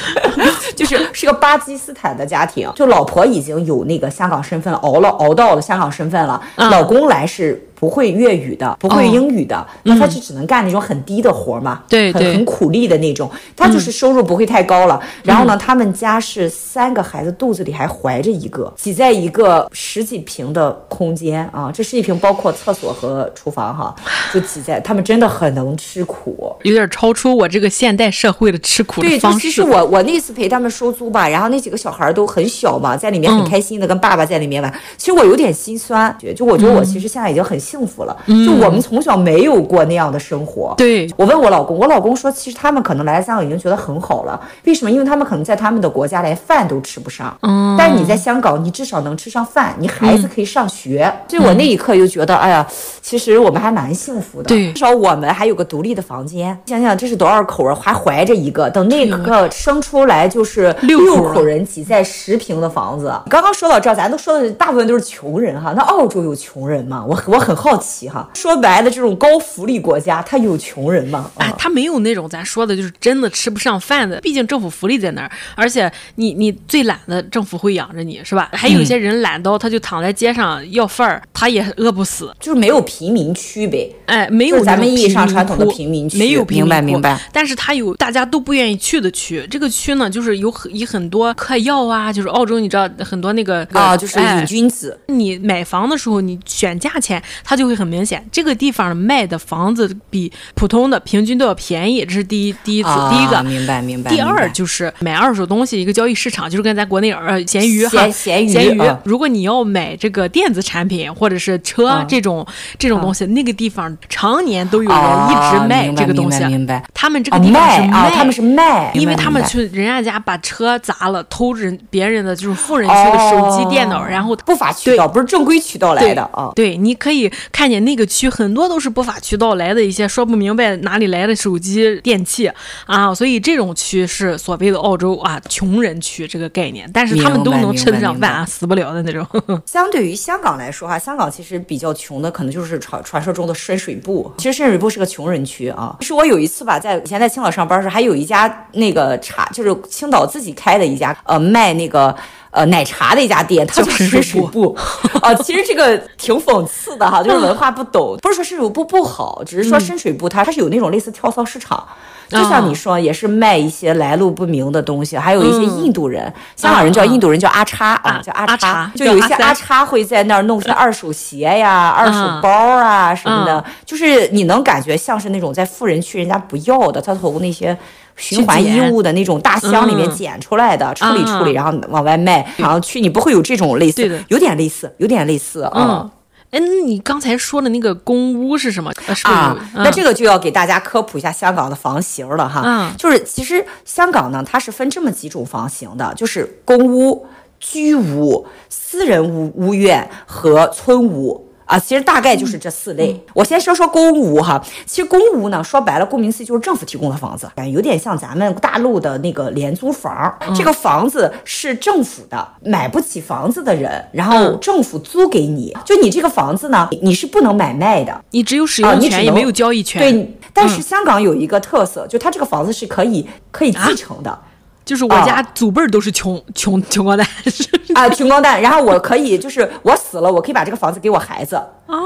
就是是个巴基斯坦的家庭，就老婆已经有那个香港身份了，熬了熬到了香港身份了，嗯、老公来是。不会粤语的，不会英语的，哦、那他就只能干那种很低的活嘛，对、嗯，很很苦力的那种。他就是收入不会太高了。嗯、然后呢，他们家是三个孩子肚子里还怀着一个，挤在一个十几平的空间啊，这十几平包括厕所和厨房哈，就挤在。他们真的很能吃苦，有点超出我这个现代社会的吃苦的方式。对，就其实我我那次陪他们收租吧，然后那几个小孩都很小嘛，在里面很开心的跟爸爸在里面玩。嗯、其实我有点心酸，就我觉得我其实现在已经很。幸福了，就我们从小没有过那样的生活。对，我问我老公，我老公说，其实他们可能来香港已经觉得很好了。为什么？因为他们可能在他们的国家连饭都吃不上。嗯，但是你在香港，你至少能吃上饭，你孩子可以上学。所以我那一刻就觉得，哎呀，其实我们还蛮幸福的。对，至少我们还有个独立的房间。想想这是多少口人，还怀着一个，等那个生出来就是六口人挤在十平的房子。刚刚说到这儿，咱都说的大部分都是穷人哈。那澳洲有穷人吗？我我很。好奇哈，说白了，这种高福利国家，它有穷人吗？哎，它没有那种咱说的，就是真的吃不上饭的。毕竟政府福利在那儿，而且你你最懒的，政府会养着你，是吧？还有一些人懒到他就躺在街上要饭儿，他也饿不死，就是没有贫民区呗。哎，没有咱们意义上传统的贫民区，没有明白明白。但是它有大家都不愿意去的区，这个区呢，就是有很以很多嗑药啊，就是澳洲你知道很多那个啊，就是瘾君子。你买房的时候，你选价钱，它就会很明显。这个地方卖的房子比普通的平均都要便宜，这是第一第一次，啊、第一个明白明白。第二就是买二手东西一个交易市场，就是跟咱国内呃闲鱼哈闲鱼闲鱼。如果你要买这个电子产品或者是车、啊、这种这种东西，啊、那个地方常年都有人一直卖这个东西。啊、明白明白。明白他们这个地方是卖，啊、他们是卖，因为他们去人家家把车砸了，偷人别人的就是富人区的手机、电脑，然后不法渠道，不是正规渠道来的啊。对，你可以看见那个区很多都是不法渠道来的一些说不明白哪里来的手机电器啊，所以这种区是所谓的澳洲啊穷人区这个概念，但是他们都能吃得上饭啊，死不了的那种。相对于香港来说哈，香港其实比较穷的可能就是传传说中的深水埗，其实深水埗是个穷人区啊。是我有一次吧，在以前在青岛上班时，还有一家那个茶，就是青岛自己开的一家呃卖那个。呃，奶茶的一家店，它就是深水埗。啊，其实这个挺讽刺的哈，就是文化不懂，不是说深水埗不好，只是说深水埗它它是有那种类似跳蚤市场，就像你说，也是卖一些来路不明的东西，还有一些印度人，香港人叫印度人叫阿叉啊，叫阿叉，就有一些阿叉会在那儿弄些二手鞋呀、二手包啊什么的，就是你能感觉像是那种在富人区人家不要的，他从那些。循环衣物的那种大箱里面捡出来的，嗯、处理处理，然后往外卖。然后去你不会有这种类似，的，有点类似，有点类似啊。嗯，哎，那你刚才说的那个公屋是什么？啊，那这个就要给大家科普一下香港的房型了哈。嗯，就是其实香港呢，它是分这么几种房型的，就是公屋、居屋、私人屋屋苑和村屋。啊，其实大概就是这四类。嗯、我先说说公屋哈，其实公屋呢，说白了，顾名思义就是政府提供的房子，感觉有点像咱们大陆的那个廉租房。嗯、这个房子是政府的，买不起房子的人，然后政府租给你。嗯、就你这个房子呢，你是不能买卖的，你只有使用权，也没有交易权。对，但是香港有一个特色，嗯、就它这个房子是可以可以继承的。啊就是我家祖辈儿都是穷穷穷光蛋 啊，穷光蛋。然后我可以，就是我死了，我可以把这个房子给我孩子。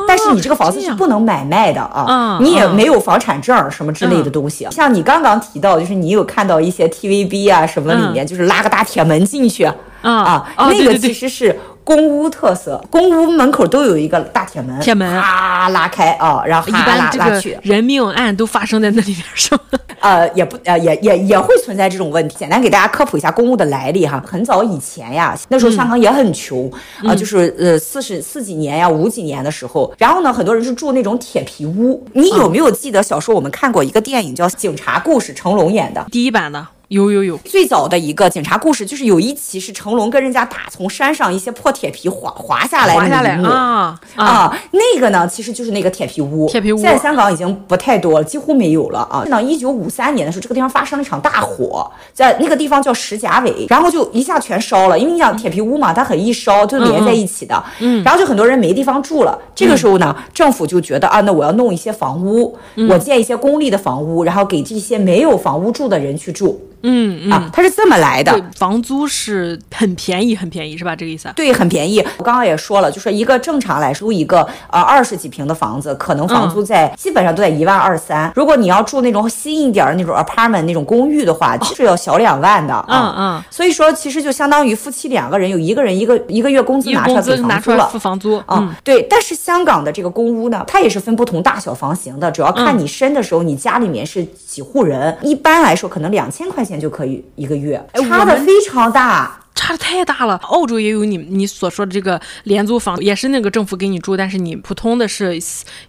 但是你这个房子是不能买卖的啊，你也没有房产证什么之类的东西。像你刚刚提到，就是你有看到一些 TVB 啊什么里面，就是拉个大铁门进去啊啊，那个其实是。公屋特色，公屋门口都有一个大铁门，铁门啊拉开啊，然后哈拉拉去，人命案都发生在那里边是吗？呃，也不呃也也也会存在这种问题。简单给大家科普一下公屋的来历哈。很早以前呀，那时候香香港也很穷啊，就是呃四十四几年呀、五几年的时候，然后呢，很多人是住那种铁皮屋。你有没有记得小时候我们看过一个电影叫《警察故事》，成龙演的第一版的？有有有，最早的一个警察故事就是有一期是成龙跟人家打，从山上一些破铁皮滑滑下来的那一幕啊啊，啊，那个呢其实就是那个铁皮屋。铁皮屋现在香港已经不太多了，几乎没有了啊。那一九五三年的时候，这个地方发生了一场大火，在那个地方叫石硤尾，然后就一下全烧了，因为你想铁皮屋嘛，它很易烧，就连在一起的。嗯，然后就很多人没地方住了。这个时候呢，政府就觉得啊，那我要弄一些房屋，我建一些公立的房屋，然后给这些没有房屋住的人去住。嗯嗯啊，它是这么来的，对，房租是很便宜，很便宜，是吧？这个意思？对，很便宜。我刚刚也说了，就是一个正常来说，一个呃二十几平的房子，可能房租在、嗯、基本上都在一万二三。如果你要住那种新一点的那种 apartment 那种公寓的话，就是要小两万的。嗯嗯。嗯所以说，其实就相当于夫妻两个人有一个人一个一个月工资拿出来给房租了，付房租。嗯，嗯对。但是香港的这个公屋呢，它也是分不同大小房型的，主要看你申的时候，你家里面是几户人。一般来说，可能两千块钱就可以一个。个月差的非常大。差的太大了，澳洲也有你你所说的这个廉租房，也是那个政府给你住，但是你普通的是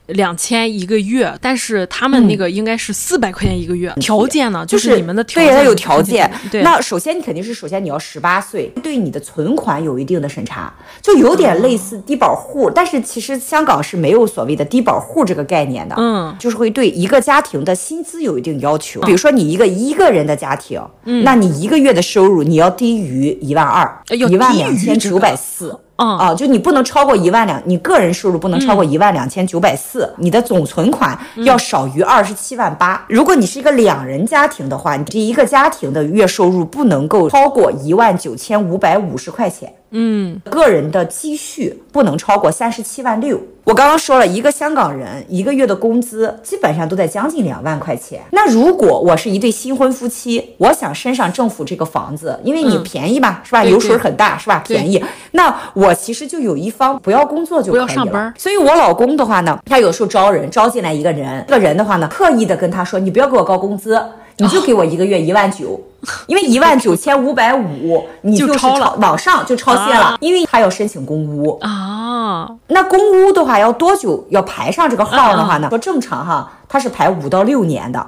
两千一个月，但是他们那个应该是四百块钱一个月。嗯、条件呢，就是你们的条件，对，它有条件。对，那首先你肯定是首先你要十八岁，对你的存款有一定的审查，就有点类似低保户，嗯、但是其实香港是没有所谓的低保户这个概念的。嗯，就是会对一个家庭的薪资有一定要求，嗯、比如说你一个一个人的家庭，嗯，那你一个月的收入你要低于一万二。一万两千九百四，啊，就你不能超过一万两，你个人收入不能超过一万两千九百四，你的总存款要少于二十七万八。如果你是一个两人家庭的话，你这一个家庭的月收入不能够超过一万九千五百五十块钱。嗯，个人的积蓄不能超过三十七万六。我刚刚说了一个香港人一个月的工资基本上都在将近两万块钱。那如果我是一对新婚夫妻，我想身上政府这个房子，因为你便宜嘛，嗯、是吧？油水很大，是吧？便宜。那我其实就有一方不要工作就可以了。不要上班。所以我老公的话呢，他有时候招人招进来一个人，这个人的话呢，刻意的跟他说，你不要给我高工资。你就给我一个月一万九，因为一万九千五百五，你就是超了，往上就超限了，因为他要申请公屋啊。那公屋的话要多久要排上这个号的话呢？说正常哈，他是排五到六年的。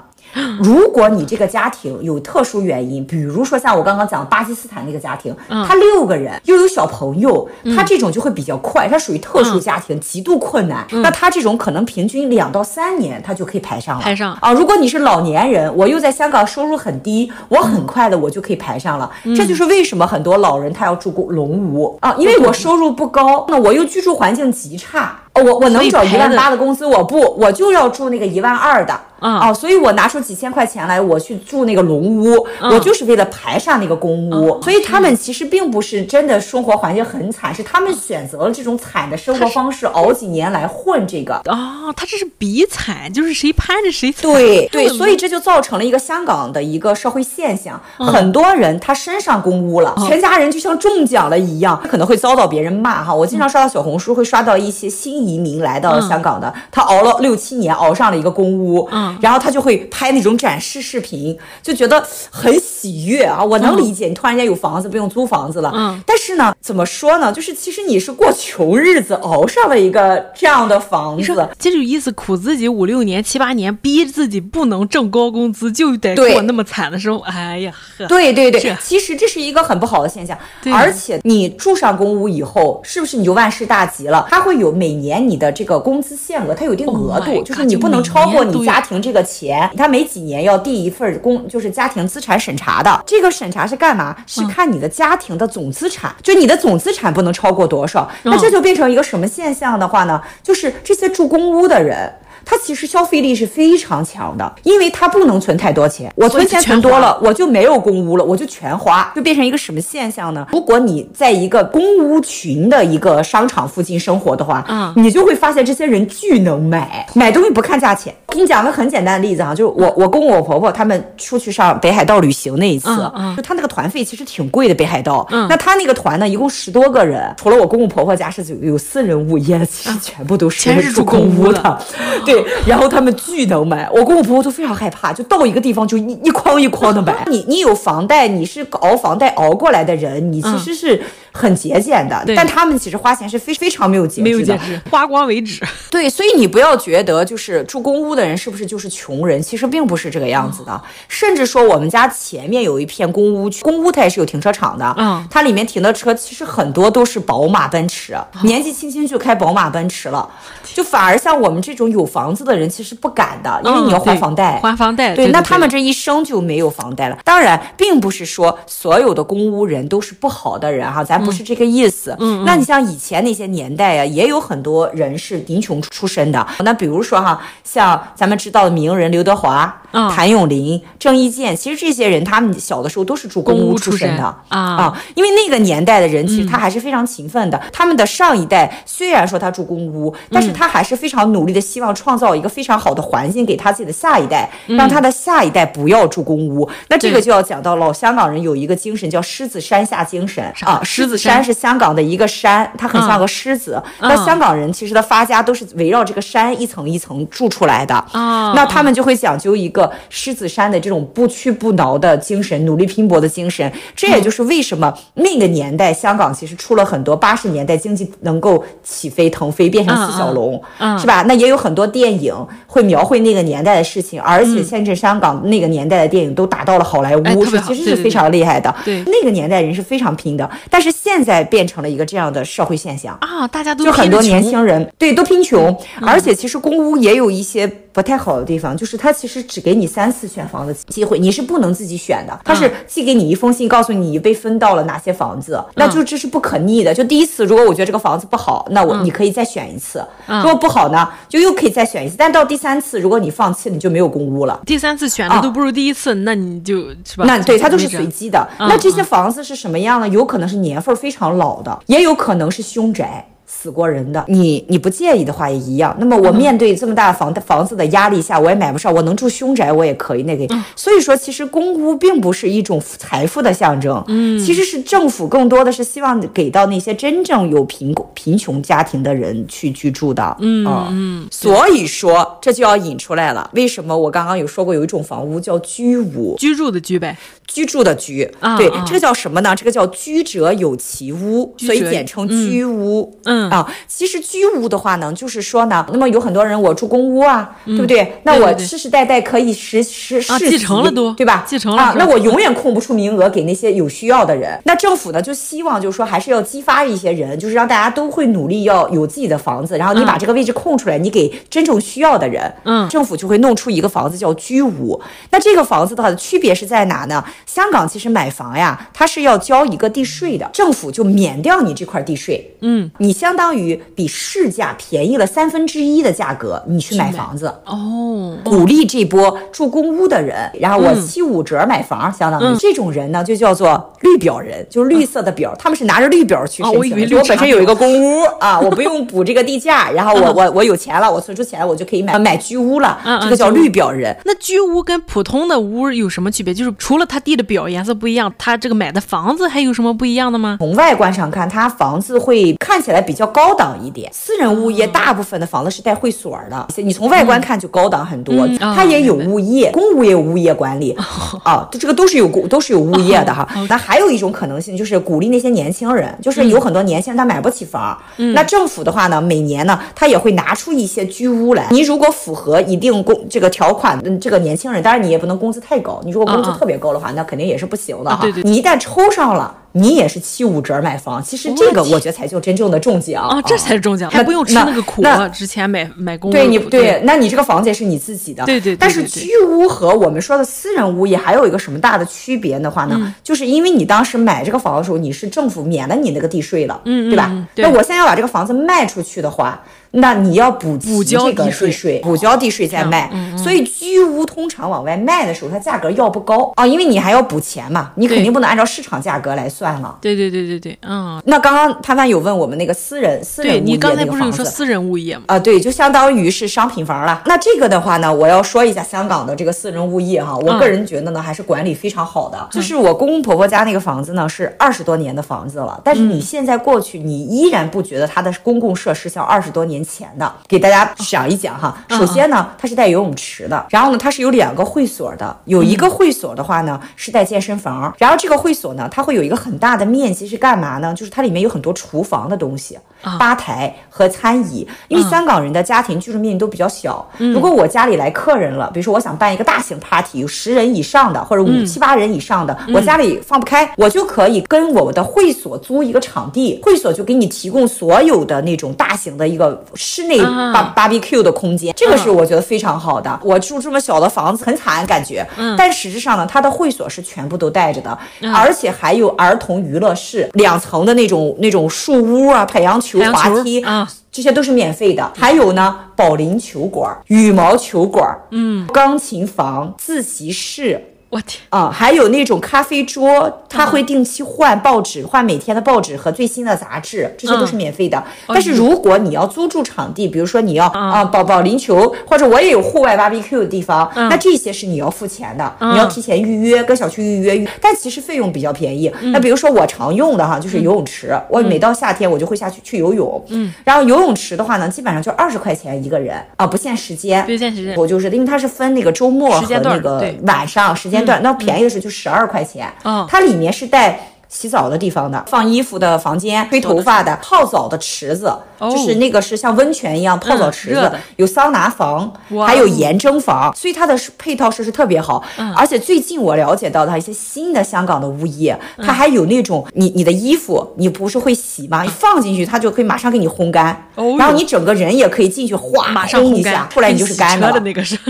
如果你这个家庭有特殊原因，比如说像我刚刚讲巴基斯坦那个家庭，他六个人又有小朋友，他这种就会比较快，他属于特殊家庭，极度困难。那他这种可能平均两到三年，他就可以排上了。排上啊！如果你是老年人，我又在香港收入很低，我很快的我就可以排上了。这就是为什么很多老人他要住过笼屋啊，因为我收入不高，那我又居住环境极差。哦，我我能找一万八的工资，我不，我就要住那个一万二的。啊，所以我拿出几千块钱来，我去住那个龙屋，我就是为了排上那个公屋。所以他们其实并不是真的生活环境很惨，是他们选择了这种惨的生活方式，熬几年来混这个。哦，他这是比惨，就是谁攀着谁惨。对对，所以这就造成了一个香港的一个社会现象，很多人他身上公屋了，全家人就像中奖了一样，可能会遭到别人骂哈。我经常刷到小红书，会刷到一些新移民来到香港的，他熬了六七年，熬上了一个公屋。嗯然后他就会拍那种展示视频，就觉得很喜悦啊！我能理解，你突然间有房子，不用租房子了。嗯。但是呢，怎么说呢？就是其实你是过穷日子熬上了一个这样的房子，这就意思苦自己五六年、七八年，逼自己不能挣高工资，就得过那么惨的生活。哎呀，对对对，其实这是一个很不好的现象。而且你住上公屋以后，是不是你就万事大吉了？他会有每年你的这个工资限额，它有一定额度，就是你不能超过你家庭这个。钱，他每几年要递一份工，就是家庭资产审查的。这个审查是干嘛？是看你的家庭的总资产，就你的总资产不能超过多少。那这就变成一个什么现象的话呢？就是这些住公屋的人。他其实消费力是非常强的，因为他不能存太多钱。我存钱存多了，我就没有公屋了，我就全花，就变成一个什么现象呢？如果你在一个公屋群的一个商场附近生活的话，嗯，你就会发现这些人巨能买，买东西不看价钱。给你讲个很简单的例子啊，就是我我公公我婆婆他们出去上北海道旅行那一次，嗯，就他那个团费其实挺贵的，北海道。嗯，那他那个团呢，一共十多个人，除了我公公婆婆家是有有私人物业，其实全部都是住公屋的，对。然后他们巨能买，我跟我婆婆都非常害怕，就到一个地方就一一筐一筐的买。你你有房贷，你是熬房贷熬过来的人，你其实是很节俭的，但他们其实花钱是非非常没有节制的，没有节制，花光为止。对，所以你不要觉得就是住公屋的人是不是就是穷人，其实并不是这个样子的。哦、甚至说我们家前面有一片公屋区，公屋它也是有停车场的，嗯，它里面停的车其实很多都是宝马、奔驰，哦、年纪轻轻就开宝马、奔驰了。就反而像我们这种有房子的人，其实不敢的，因为你要还房贷，还房贷。对，那他们这一生就没有房贷了。当然，并不是说所有的公屋人都是不好的人哈，咱不是这个意思。嗯，那你像以前那些年代呀，也有很多人是贫穷出身的。那比如说哈，像咱们知道的名人刘德华、谭咏麟、郑伊健，其实这些人他们小的时候都是住公屋出身的啊啊，因为那个年代的人其实他还是非常勤奋的。他们的上一代虽然说他住公屋，但是他他还是非常努力的，希望创造一个非常好的环境给他自己的下一代，让他的下一代不要住公屋。嗯、那这个就要讲到老香港人有一个精神叫狮子山下精神啊。狮子山是香港的一个山，它很像个狮子。嗯、那香港人其实的发家都是围绕这个山一层一层住出来的啊。那他们就会讲究一个狮子山的这种不屈不挠的精神，努力拼搏的精神。这也就是为什么那个年代香港其实出了很多八十年代经济能够起飞腾飞，变成四小龙。嗯，是吧？那也有很多电影会描绘那个年代的事情，而且甚至香港那个年代的电影都打到了好莱坞，是其实是非常厉害的。对，那个年代人是非常拼的，但是现在变成了一个这样的社会现象。啊，大家都就很多年轻人对都拼穷，而且其实公屋也有一些不太好的地方，就是他其实只给你三次选房的机会，你是不能自己选的，他是寄给你一封信，告诉你被分到了哪些房子，那就这是不可逆的。就第一次，如果我觉得这个房子不好，那我你可以再选一次。如果不好呢，就又可以再选一次。但到第三次，如果你放弃了，你就没有公屋了。第三次选的都不如第一次，那你就是吧？那对，它都是随机的。那这些房子是什么样呢？有可能是年份非常老的，也有可能是凶宅。死过人的，你你不介意的话也一样。那么我面对这么大房房子的压力下，我也买不上，我能住凶宅我也可以那个。所以说，其实公屋并不是一种财富的象征，嗯，其实是政府更多的是希望给到那些真正有贫贫穷家庭的人去居住的，嗯嗯。所以说这就要引出来了，为什么我刚刚有说过有一种房屋叫居屋，居住的居呗，居住的居，对，这个叫什么呢？这个叫居者有其屋，所以简称居屋，嗯。啊，其实居屋的话呢，就是说呢，那么有很多人我住公屋啊，对不对？那我世世代代可以实实世继承了都，对吧？继承了啊，那我永远空不出名额给那些有需要的人。那政府呢，就希望就是说，还是要激发一些人，就是让大家都会努力要有自己的房子，然后你把这个位置空出来，你给真正需要的人，嗯，政府就会弄出一个房子叫居屋。那这个房子的话，区别是在哪呢？香港其实买房呀，它是要交一个地税的，政府就免掉你这块地税，嗯，你相当于比市价便宜了三分之一的价格，你去买房子。哦，鼓励这波住公屋的人，然后我七五折买房，相当于这种人呢，就叫做绿表人，就是绿色的表，他们是拿着绿表去申请的。我本身有一个公屋啊，我不用补这个地价，然后我我我有钱了，我存出钱了，我就可以买买居屋了，这个叫绿表人。那居屋跟普通的屋有什么区别？就是除了他地的表颜色不一样，他这个买的房子还有什么不一样的吗？从外观上看，他房子会看起来比较高档。一点，私人物业大部分的房子是带会所的，你从外观看就高档很多。它也有物业，公屋也有物业管理啊，这个都是有公都是有物业的哈。那还有一种可能性就是鼓励那些年轻人，就是有很多年轻人他买不起房，那政府的话呢，每年呢他也会拿出一些居屋来。你如果符合一定工这个条款，嗯，这个年轻人，当然你也不能工资太高，你如果工资特别高的话，那肯定也是不行的哈。你一旦抽上了。你也是七五折买房，其实这个我觉得才叫真正的中奖啊！这才是中奖，还不用吃那个苦。之前买买公，对你对，那你这个房子也是你自己的。对对。但是居屋和我们说的私人物业还有一个什么大的区别的话呢？就是因为你当时买这个房子的时候，你是政府免了你那个地税了，嗯，对吧？那我现在要把这个房子卖出去的话。那你要补补交地税，补交地税再卖，所以居屋通常往外卖的时候，它价格要不高啊，因为你还要补钱嘛，你肯定不能按照市场价格来算了。对对对对对，嗯。那刚刚潘潘有问我们那个私人私人物业那个房子，你刚才不是有说私人物业吗？啊，对，就相当于是商品房了。那这个的话呢，我要说一下香港的这个私人物业哈，我个人觉得呢，还是管理非常好的。就是我公公婆婆家那个房子呢，是二十多年的房子了，但是你现在过去，你依然不觉得它的公共设施像二十多年钱的。给大家讲一讲哈。首先呢，它是带游泳池的，然后呢，它是有两个会所的。有一个会所的话呢，是带健身房。然后这个会所呢，它会有一个很大的面积是干嘛呢？就是它里面有很多厨房的东西，吧台和餐椅。因为香港人的家庭居住面积都比较小。如果我家里来客人了，比如说我想办一个大型 party，有十人以上的或者五七八人以上的，我家里放不开，我就可以跟我的会所租一个场地，会所就给你提供所有的那种大型的一个室内 bar barbecue 的空间，这个是我觉得非常好的。我住这么小的房子很惨感觉，但实质上呢，它的会所是全部都带着的，而且还有儿童娱乐室，两层的那种那种树屋啊，太阳球滑梯啊，这些都是免费的。还有呢，保龄球馆、羽毛球馆，嗯，钢琴房、自习室。我天啊，还有那种咖啡桌，他会定期换报纸，换每天的报纸和最新的杂志，这些都是免费的。但是如果你要租住场地，比如说你要啊保保龄球，或者我也有户外 barbecue 的地方，那这些是你要付钱的，你要提前预约，跟小区预约。但其实费用比较便宜。那比如说我常用的哈，就是游泳池，我每到夏天我就会下去去游泳。嗯，然后游泳池的话呢，基本上就二十块钱一个人啊，不限时间，不限时间。我就是因为它是分那个周末和那个晚上时间。间段，那便宜的时候就十二块钱，嗯，它里面是带洗澡的地方的，放衣服的房间，吹头发的，泡澡的池子，就是那个是像温泉一样泡澡池子，有桑拿房，还有盐蒸房，所以它的配套设施特别好。而且最近我了解到的一些新的香港的物业，它还有那种你你的衣服你不是会洗吗？你放进去它就可以马上给你烘干，然后你整个人也可以进去哗马上烘一下，出来你就是干的。那个是。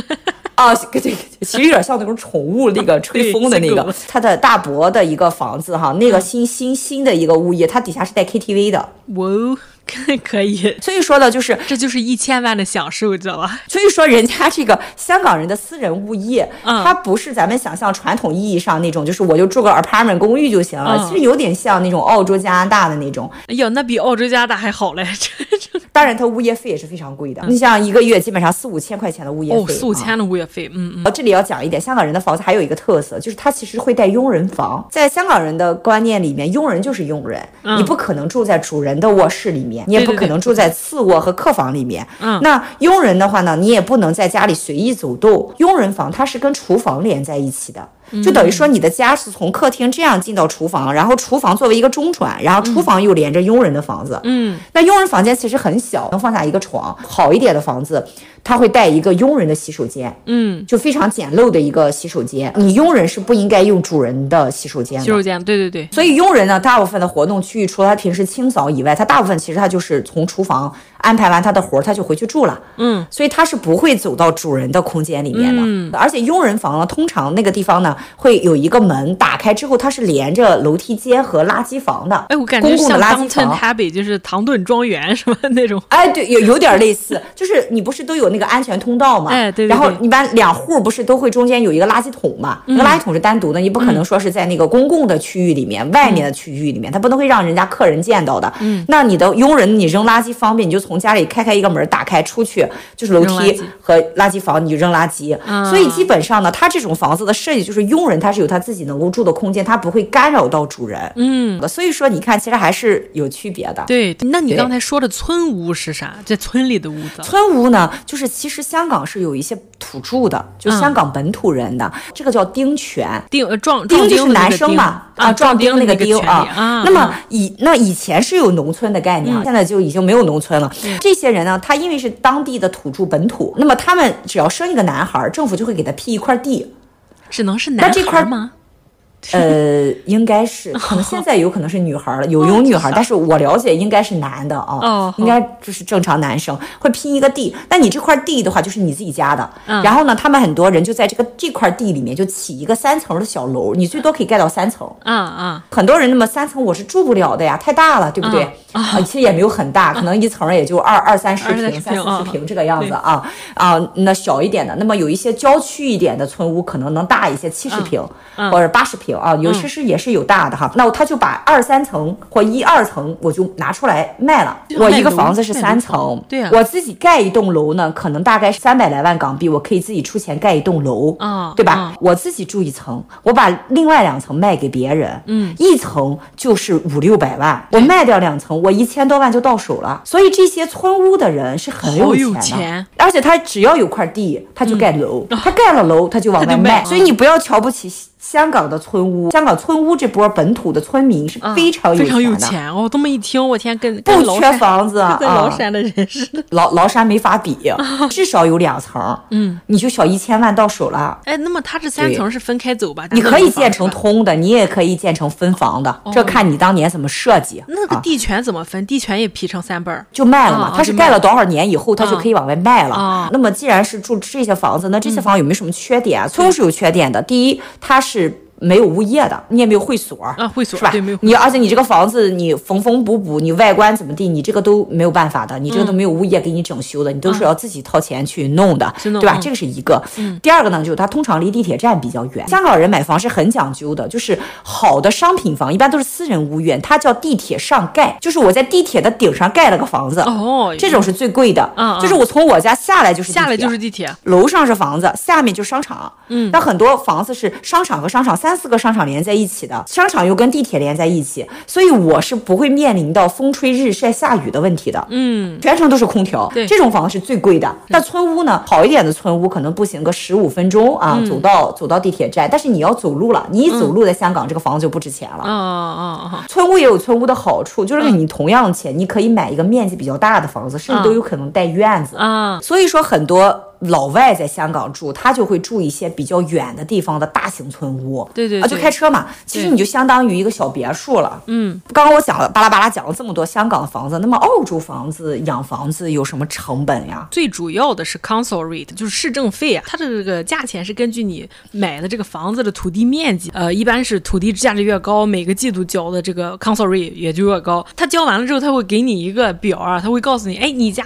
啊，对对，其实有点像那种宠物那个吹风的那个，它的大伯的一个房子哈，那个新新新的一个物业，它底下是带 KTV 的。哇哦，可以。所以说呢，就是这就是一千万的享受，知道吧？所以说，人家这个香港人的私人物业，它不是咱们想象传统意义上那种，就是我就住个 apartment 公寓就行了。其实有点像那种澳洲、加拿大的那种。哎呀，那比澳洲、加拿大还好嘞。当然，它物业费也是非常贵的。你像一个月基本上四五千块钱的物业费，哦，四五千的物业费，嗯嗯。这里要讲一点，香港人的房子还有一个特色，就是它其实会带佣人房。在香港人的观念里面，佣人就是佣人，你不可能住在主人的卧室里面，你也不可能住在次卧和客房里面。嗯，那佣人的话呢，你也不能在家里随意走动。佣人房它是跟厨房连在一起的。就等于说，你的家是从客厅这样进到厨房，然后厨房作为一个中转，然后厨房又连着佣人的房子。嗯，那佣人房间其实很小，能放下一个床。好一点的房子，它会带一个佣人的洗手间。嗯，就非常简陋的一个洗手间。你佣人是不应该用主人的洗手间的。洗手间，对对对。所以佣人呢，大部分的活动区域，除了他平时清扫以外，他大部分其实他就是从厨房安排完他的活儿，他就回去住了。嗯，所以他是不会走到主人的空间里面的。嗯，而且佣人房呢，通常那个地方呢。会有一个门打开之后，它是连着楼梯间和垃圾房的。哎，我感觉像 Downton Abbey，就是唐顿庄园什么那种。哎，对，有有点类似，就是你不是都有那个安全通道吗？哎，对，对，对。然后一般两户不是都会中间有一个垃圾桶嘛？嗯、那个垃圾桶是单独的，你不可能说是在那个公共的区域里面、嗯、外面的区域里面，它不能会让人家客人见到的。嗯。那你的佣人，你扔垃圾方便，你就从家里开开一个门，打开出去就是楼梯和垃圾房，你就扔垃圾。嗯。所以基本上呢，它这种房子的设计就是佣人他是有他自己能够住的空间，他不会干扰到主人。嗯，所以说你看，其实还是有区别的。对，那你刚才说的村屋是啥？这村里的屋子。村屋呢，就是其实香港是有一些土著的，就香港本土人的，嗯、这个叫丁权。丁壮丁就是男生嘛，啊，壮丁那个丁啊。啊那么以那以前是有农村的概念，嗯、现在就已经没有农村了。嗯、这些人呢，他因为是当地的土著本土，那么他们只要生一个男孩，政府就会给他批一块地。只能是男孩吗？呃，应该是，可能现在有可能是女孩了，有有女孩，但是我了解应该是男的啊，应该就是正常男生会拼一个地。那你这块地的话，就是你自己家的。然后呢，他们很多人就在这个这块地里面就起一个三层的小楼，你最多可以盖到三层。嗯嗯，很多人那么三层我是住不了的呀，太大了，对不对？啊，其实也没有很大，可能一层也就二二三十平、三四十平这个样子啊啊。那小一点的，那么有一些郊区一点的村屋，可能能大一些，七十平或者八十平。定啊，尤其是也是有大的哈。那他就把二三层或一二层我就拿出来卖了。我一个房子是三层，对啊，我自己盖一栋楼呢，可能大概是三百来万港币，我可以自己出钱盖一栋楼啊，对吧？我自己住一层，我把另外两层卖给别人，嗯，一层就是五六百万，我卖掉两层，我一千多万就到手了。所以这些村屋的人是很有钱的，钱而且他只要有块地，他就盖楼，他盖了楼他就往 外卖，所以你不要瞧不起。香港的村屋，香港村屋这波本土的村民是非常有钱的，非常有钱哦。这么一听，我天，跟不缺房子 啊，跟崂山的人似的，崂崂山没法比，至少有两层，嗯，你就小一千万到手了。哎，那么它这三层是分开走吧？你可以建成通的，你也可以建成分房的，这看你当年怎么设计。那个地权怎么分？地权也劈成三半儿，就卖了嘛。它是盖了多少年以后，它就可以往外卖了。那么既然是住这些房子，那这些房有没有什么缺点啊？村屋是有缺点的。第一，它是。没有物业的，你也没有会所啊，会所是吧？对，没有。你而且你这个房子，你缝缝补补，你外观怎么地，你这个都没有办法的，你这个都没有物业给你整修的，你都是要自己掏钱去弄的，对吧？这个是一个。第二个呢，就是它通常离地铁站比较远。香港人买房是很讲究的，就是好的商品房一般都是私人屋苑，它叫地铁上盖，就是我在地铁的顶上盖了个房子，哦，这种是最贵的，就是我从我家下来就是下来就是地铁，楼上是房子，下面就是商场，嗯，那很多房子是商场和商场。三四个商场连在一起的，商场又跟地铁连在一起，所以我是不会面临到风吹日晒下雨的问题的。嗯，全程都是空调。对，这种房子是最贵的。那村屋呢？好一点的村屋可能步行个十五分钟啊，走到走到地铁站。但是你要走路了，你一走路在香港这个房子就不值钱了。嗯嗯嗯。村屋也有村屋的好处，就是你同样钱，你可以买一个面积比较大的房子，甚至都有可能带院子。啊，所以说很多。老外在香港住，他就会住一些比较远的地方的大型村屋。对对，啊，就开车嘛。其实你就相当于一个小别墅了。嗯。刚刚我讲了巴拉巴拉讲了这么多香港的房子，那么澳洲房子养房子有什么成本呀？最主要的是 council rate，就是市政费啊。它的这个价钱是根据你买的这个房子的土地面积，呃，一般是土地价值越高，每个季度交的这个 council rate 也就越高。他交完了之后，他会给你一个表啊，他会告诉你，哎，你家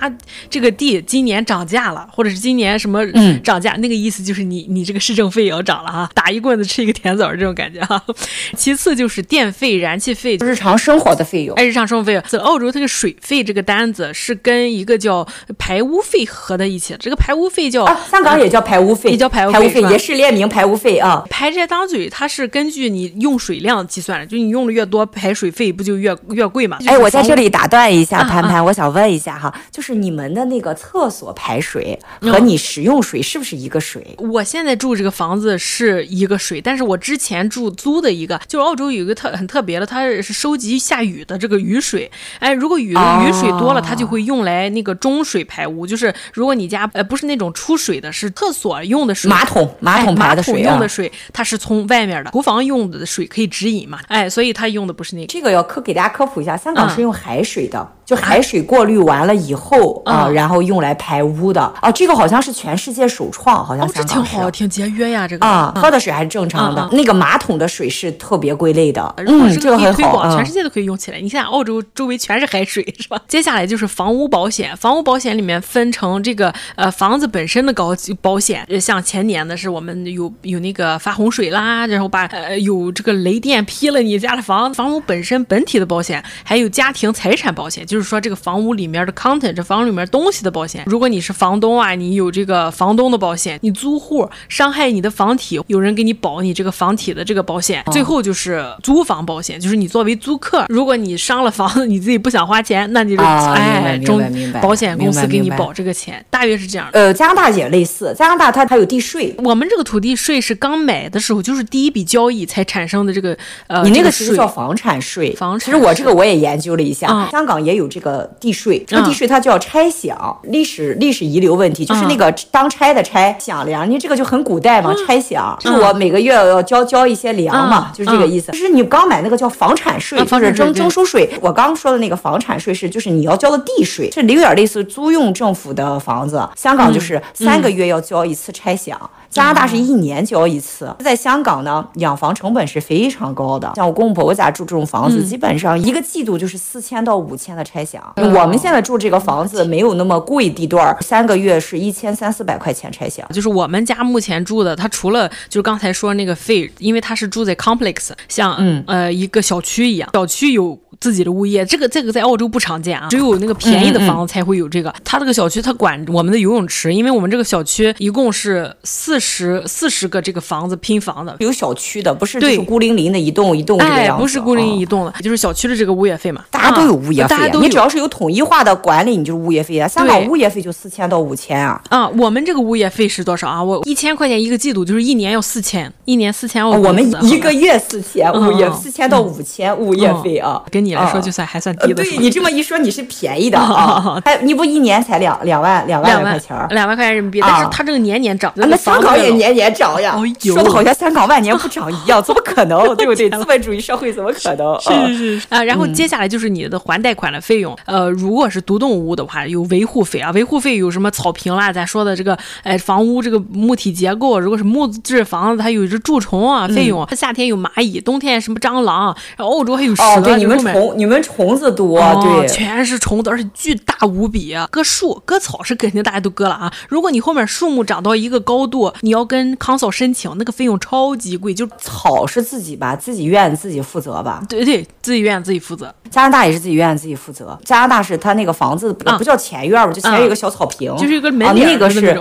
这个地今年涨价了，或者是今年。年什么涨价？嗯、那个意思就是你你这个市政费也要涨了哈，打一棍子吃一个甜枣这种感觉哈。其次就是电费、燃气费，日常生活的费用。哎，日常生活费用，在澳洲这个水费这个单子是跟一个叫排污费合在一起。这个排污费叫、啊、香港也叫排污费，也叫排污费，污费也是列明排污费啊。排这当嘴，它是根据你用水量计算的，就你用的越多，排水费不就越越贵嘛？哎，我在这里打断一下，潘潘，啊、我想问一下哈，就是你们的那个厕所排水和你。你使用水是不是一个水？我现在住这个房子是一个水，但是我之前住租的一个，就是澳洲有一个特很特别的，它是收集下雨的这个雨水。哎，如果雨的雨水多了，它就会用来那个中水排污。就是如果你家呃不是那种出水的，是厕所用的水，马桶马桶排的水，马桶用的水，它是从外面的厨房用的水可以直饮嘛？哎，所以它用的不是那个。这个要科给大家科普一下，香港是用海水的，就海水过滤完了以后啊，然后用来排污的。哦，这个好像。是全世界首创，好像香港是。哦，这挺好，挺节约呀，这个啊，喝的水还是正常的。那个马桶的水是特别归类的，嗯，这个可以推广，全世界都可以用起来。你看澳洲周围全是海水，是吧？接下来就是房屋保险，房屋保险里面分成这个呃房子本身的高保险，像前年的是我们有有那个发洪水啦，然后把呃有这个雷电劈了你家的房，房屋本身本体的保险，还有家庭财产保险，就是说这个房屋里面的 content，这房里面东西的保险。如果你是房东啊，你有。这个房东的保险，你租户伤害你的房体，有人给你保你这个房体的这个保险。最后就是租房保险，就是你作为租客，如果你伤了房子，你自己不想花钱，那你就哎，中保险公司给你保这个钱，大约是这样。呃，加拿大也类似，加拿大它还有地税。我们这个土地税是刚买的时候，就是第一笔交易才产生的这个呃，你那个其实叫房产税。房产，其实我这个我也研究了一下，香港也有这个地税，这个地税它叫拆饷，历史历史遗留问题，就是那个。当差的差饷粮，你这个就很古代嘛，拆饷，就是我每个月要交交一些粮嘛，就是这个意思。就是你刚买那个叫房产税，就是征征收税。我刚说的那个房产税是，就是你要交的地税，是有点类似租用政府的房子。香港就是三个月要交一次拆饷。加拿大是一年交一次，在香港呢，养房成本是非常高的。像我公公婆婆家住这种房子，基本上一个季度就是四千到五千的差饷。我们现在住这个房子没有那么贵，地段三个月是一千千三四百块钱拆想。就是我们家目前住的，它除了就是刚才说那个费，因为它是住在 complex，像嗯呃一个小区一样，小区有。自己的物业，这个这个在澳洲不常见啊，只有那个便宜的房子才会有这个。他、这个小区他管我们的游泳池，因为我们这个小区一共是四十四十个这个房子拼房的，有小区的，不是就是孤零零的一栋一栋这个样子。哎，不是孤零零一栋的，哦、就是小区的这个物业费嘛。大家都有物业费，大家都你只要是有统一化的管理，你就是物业费啊。香港物业费就四千到五千啊。啊，我们这个物业费是多少啊？我一千块钱一个季度，就是一年要四千，一年四千。我们一个月四千，物业四千到五千物业费啊。跟你来说就算还算。低的，对你这么一说，你是便宜的啊！还你不一年才两两万两万块钱两万块钱人民币，但是它这个年年涨。那香港也年年涨呀，说的好像香港万年不涨一样，怎么可能？对不对？资本主义社会怎么可能？是是是啊，然后接下来就是你的还贷款的费用。呃，如果是独栋屋的话，有维护费啊，维护费有什么草坪啦，咱说的这个哎房屋这个木体结构，如果是木质房子，它有只蛀虫啊费用。夏天有蚂蚁，冬天什么蟑螂，然后澳洲还有蛇。哦，对，你们虫你们虫。子多，对，全是虫子，而且巨大无比。割树、割草是肯定大家都割了啊。如果你后面树木长到一个高度，你要跟康嫂申请，那个费用超级贵。就草是自己吧，自己院自己负责吧。对对，自己院自己负责。加拿大也是自己院自己负责。加拿大是他那个房子不叫前院吧，就前有一个小草坪，就是一个门脸那个是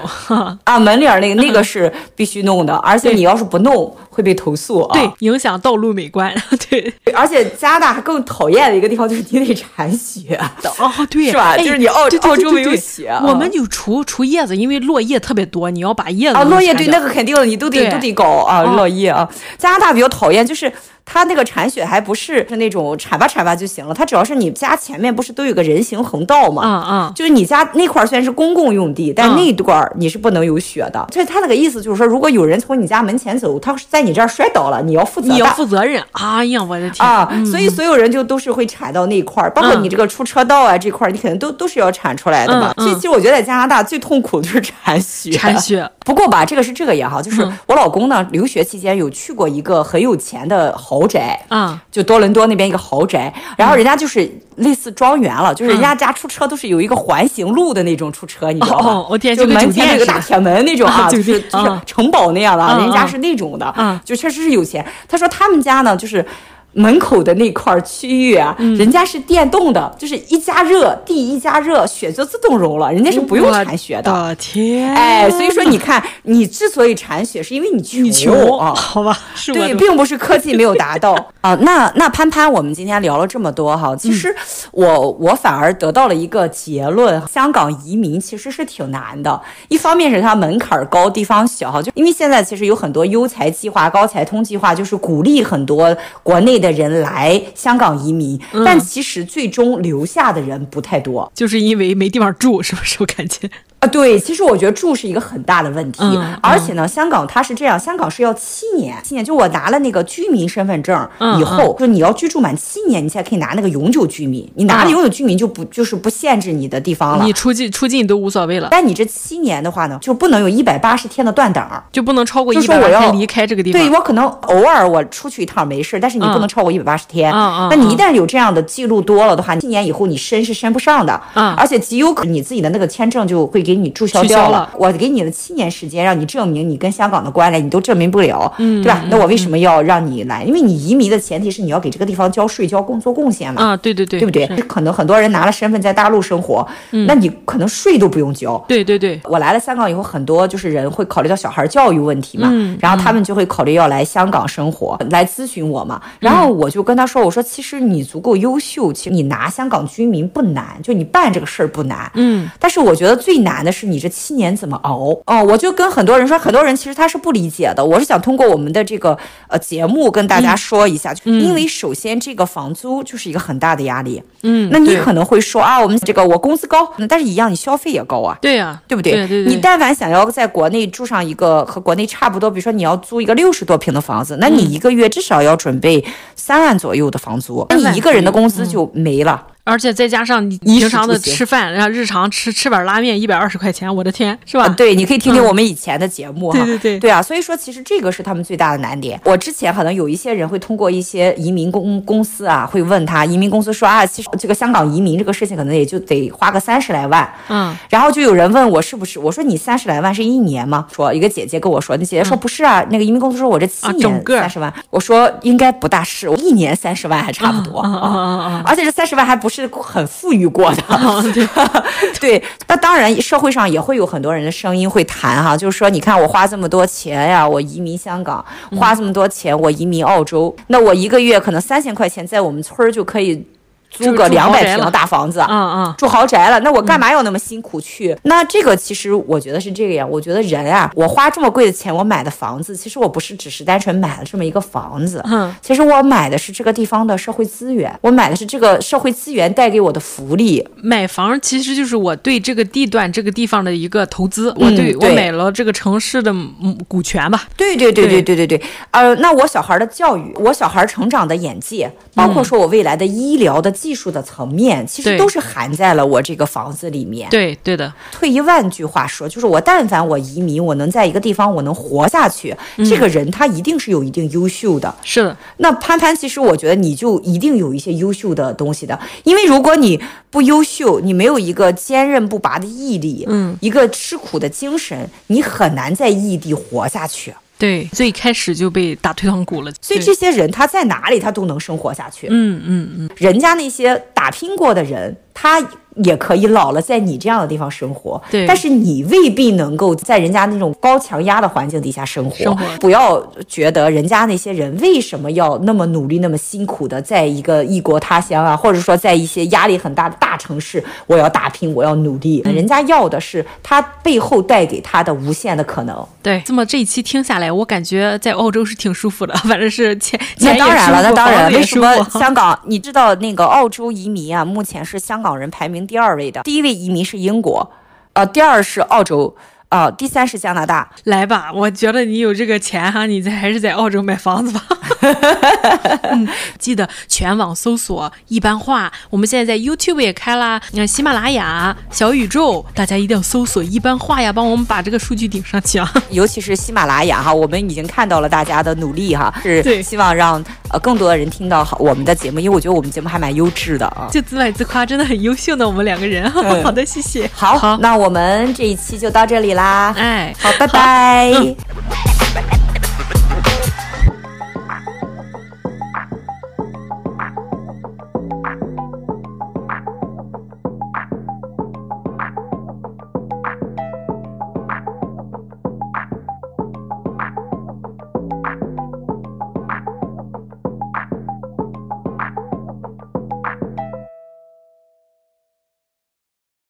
啊，门脸那个 那个 是必须弄的，而且你要是不弄会被投诉啊，对，影响道路美观。对，而且加拿大还更讨厌的一个地方就是。你得铲雪哦，对，是吧？就是你澳澳洲没有雪，我们有除除叶子，因为落叶特别多，你要把叶子啊，落叶对那个肯定的，你都得都得搞啊，落叶啊。加拿大比较讨厌就是。它那个铲雪还不是是那种铲吧铲吧就行了，它主要是你家前面不是都有个人行横道吗？嗯嗯，就是你家那块儿虽然是公共用地，但那段儿你是不能有雪的。所以他那个意思就是说，如果有人从你家门前走，他在你这儿摔倒了，你要负责，你要负责任。哎呀，我的天啊！所以所有人就都是会铲到那块儿，包括你这个出车道啊这块儿，你肯定都都是要铲出来的嘛。所以其实我觉得在加拿大最痛苦的就是铲雪。铲雪。不过吧，这个是这个也好，就是我老公呢，留学期间有去过一个很有钱的豪宅啊。就多伦多那边一个豪宅，然后人家就是类似庄园了，就是人家家出车都是有一个环形路的那种出车，你知道吗？我天，就门前有个大铁门那种啊，就是就是城堡那样的，人家是那种的，就确实是有钱。他说他们家呢，就是。门口的那块区域啊，人家是电动的，就是一加热，地一加热，雪就自动融了，人家是不用铲雪的。天，哎，所以说你看，你之所以铲雪，是因为你穷啊，好吧？是对，并不是科技没有达到 啊。那那潘潘，我们今天聊了这么多哈，其实我我反而得到了一个结论：香港移民其实是挺难的。一方面是它门槛高，地方小哈，就因为现在其实有很多优才计划、高才通计划，就是鼓励很多国内。的人来香港移民，但其实最终留下的人不太多，就是因为没地方住，是不是？我感觉。啊，对，其实我觉得住是一个很大的问题，而且呢，香港它是这样，香港是要七年，七年就我拿了那个居民身份证以后，就你要居住满七年，你才可以拿那个永久居民。你拿了永久居民就不就是不限制你的地方了，你出境出境都无所谓了。但你这七年的话呢，就不能有一百八十天的断档，就不能超过一百八十天离开这个地方。对，我可能偶尔我出去一趟没事，但是你不能超过一百八十天。那你一旦有这样的记录多了的话，七年以后你申是申不上的。嗯，而且极有可能你自己的那个签证就会给你注销掉。了，我给你了七年时间，让你证明你跟香港的关联，你都证明不了，嗯，对吧？那我为什么要让你来？因为你移民的前提是你要给这个地方交税、交工作贡献嘛。啊，对对对，对不对？可能很多人拿了身份在大陆生活，那你可能税都不用交。对对对，我来了香港以后，很多就是人会考虑到小孩教育问题嘛，然后他们就会考虑要来香港生活，来咨询我嘛。然后我就跟他说，我说其实你足够优秀，其实你拿香港居民不难，就你办这个事儿不难。嗯，但是我觉得最难的是你这七年怎么熬？哦，我就跟很多人说，很多人其实他是不理解的。我是想通过我们的这个呃节目跟大家说一下，嗯、因为首先这个房租就是一个很大的压力。嗯，那你可能会说啊，我们这个我工资高，但是一样你消费也高啊。对呀、啊，对不对？对对对。你但凡想要在国内住上一个和国内差不多，比如说你要租一个六十多平的房子，那你一个月至少要准备三万左右的房租，那、嗯、你一个人的工资就没了。而且再加上你平常的吃饭，然后日常吃吃碗拉面一百二十块钱，我的天，是吧？啊、对，你可以听听我们以前的节目哈。对对对，对啊，所以说其实这个是他们最大的难点。我之前可能有一些人会通过一些移民公公司啊，会问他，移民公司说啊，其实这个香港移民这个事情可能也就得花个三十来万。嗯，然后就有人问我是不是？我说你三十来万是一年吗？说一个姐姐跟我说，那姐姐说不是啊，嗯、那个移民公司说我这七年三十万。啊、我说应该不大是，我一年三十万还差不多。啊啊啊！而且这三十万还不是很富裕过的。啊、对，对，那当然社会上也会有很多人的声音会谈哈，就是说你看我花这么多钱呀，我移民香港，花这么多钱我移民澳洲，嗯、那我一个月可能三千块钱在我们村儿就可以。租个两百平的大房子，嗯嗯，住豪宅了，那我干嘛要那么辛苦去？嗯、那这个其实我觉得是这个样，我觉得人啊，我花这么贵的钱，我买的房子，其实我不是只是单纯买了这么一个房子，嗯，其实我买的是这个地方的社会资源，我买的是这个社会资源带给我的福利。买房其实就是我对这个地段、这个地方的一个投资，我对、嗯、对我买了这个城市的股权吧。对对对对对对对，呃，那我小孩的教育，我小孩成长的眼界，包括说我未来的医疗的。技术的层面其实都是含在了我这个房子里面。对对的。退一万句话说，就是我但凡我移民，我能在一个地方我能活下去，嗯、这个人他一定是有一定优秀的。是的。那潘潘，其实我觉得你就一定有一些优秀的东西的，因为如果你不优秀，你没有一个坚韧不拔的毅力，嗯，一个吃苦的精神，你很难在异地活下去。对，最开始就被打退堂鼓了。所以这些人他在哪里他都能生活下去。嗯嗯嗯，人家那些打拼过的人，他。也可以老了在你这样的地方生活，对，但是你未必能够在人家那种高强压的环境底下生活。生活。不要觉得人家那些人为什么要那么努力、那么辛苦的在一个异国他乡啊，或者说在一些压力很大的大城市，我要打拼，我要努力。嗯、人家要的是他背后带给他的无限的可能。对，这么这一期听下来，我感觉在澳洲是挺舒服的，反正是钱钱也舒服，那当然了，那当然了。为什么 香港？你知道那个澳洲移民啊，目前是香港人排名。第二位的，第一位移民是英国，呃，第二是澳洲。啊、哦，第三是加拿大，来吧，我觉得你有这个钱哈，你在还是在澳洲买房子吧。嗯，记得全网搜索一般话，我们现在在 YouTube 也开啦，你看喜马拉雅、小宇宙，大家一定要搜索一般话呀，帮我们把这个数据顶上去啊。尤其是喜马拉雅哈，我们已经看到了大家的努力哈，是希望让呃更多的人听到好我们的节目，因为我觉得我们节目还蛮优质的啊。就自卖自夸，真的很优秀呢，我们两个人。嗯、好的，谢谢。好，好，那我们这一期就到这里啦。哎好拜拜。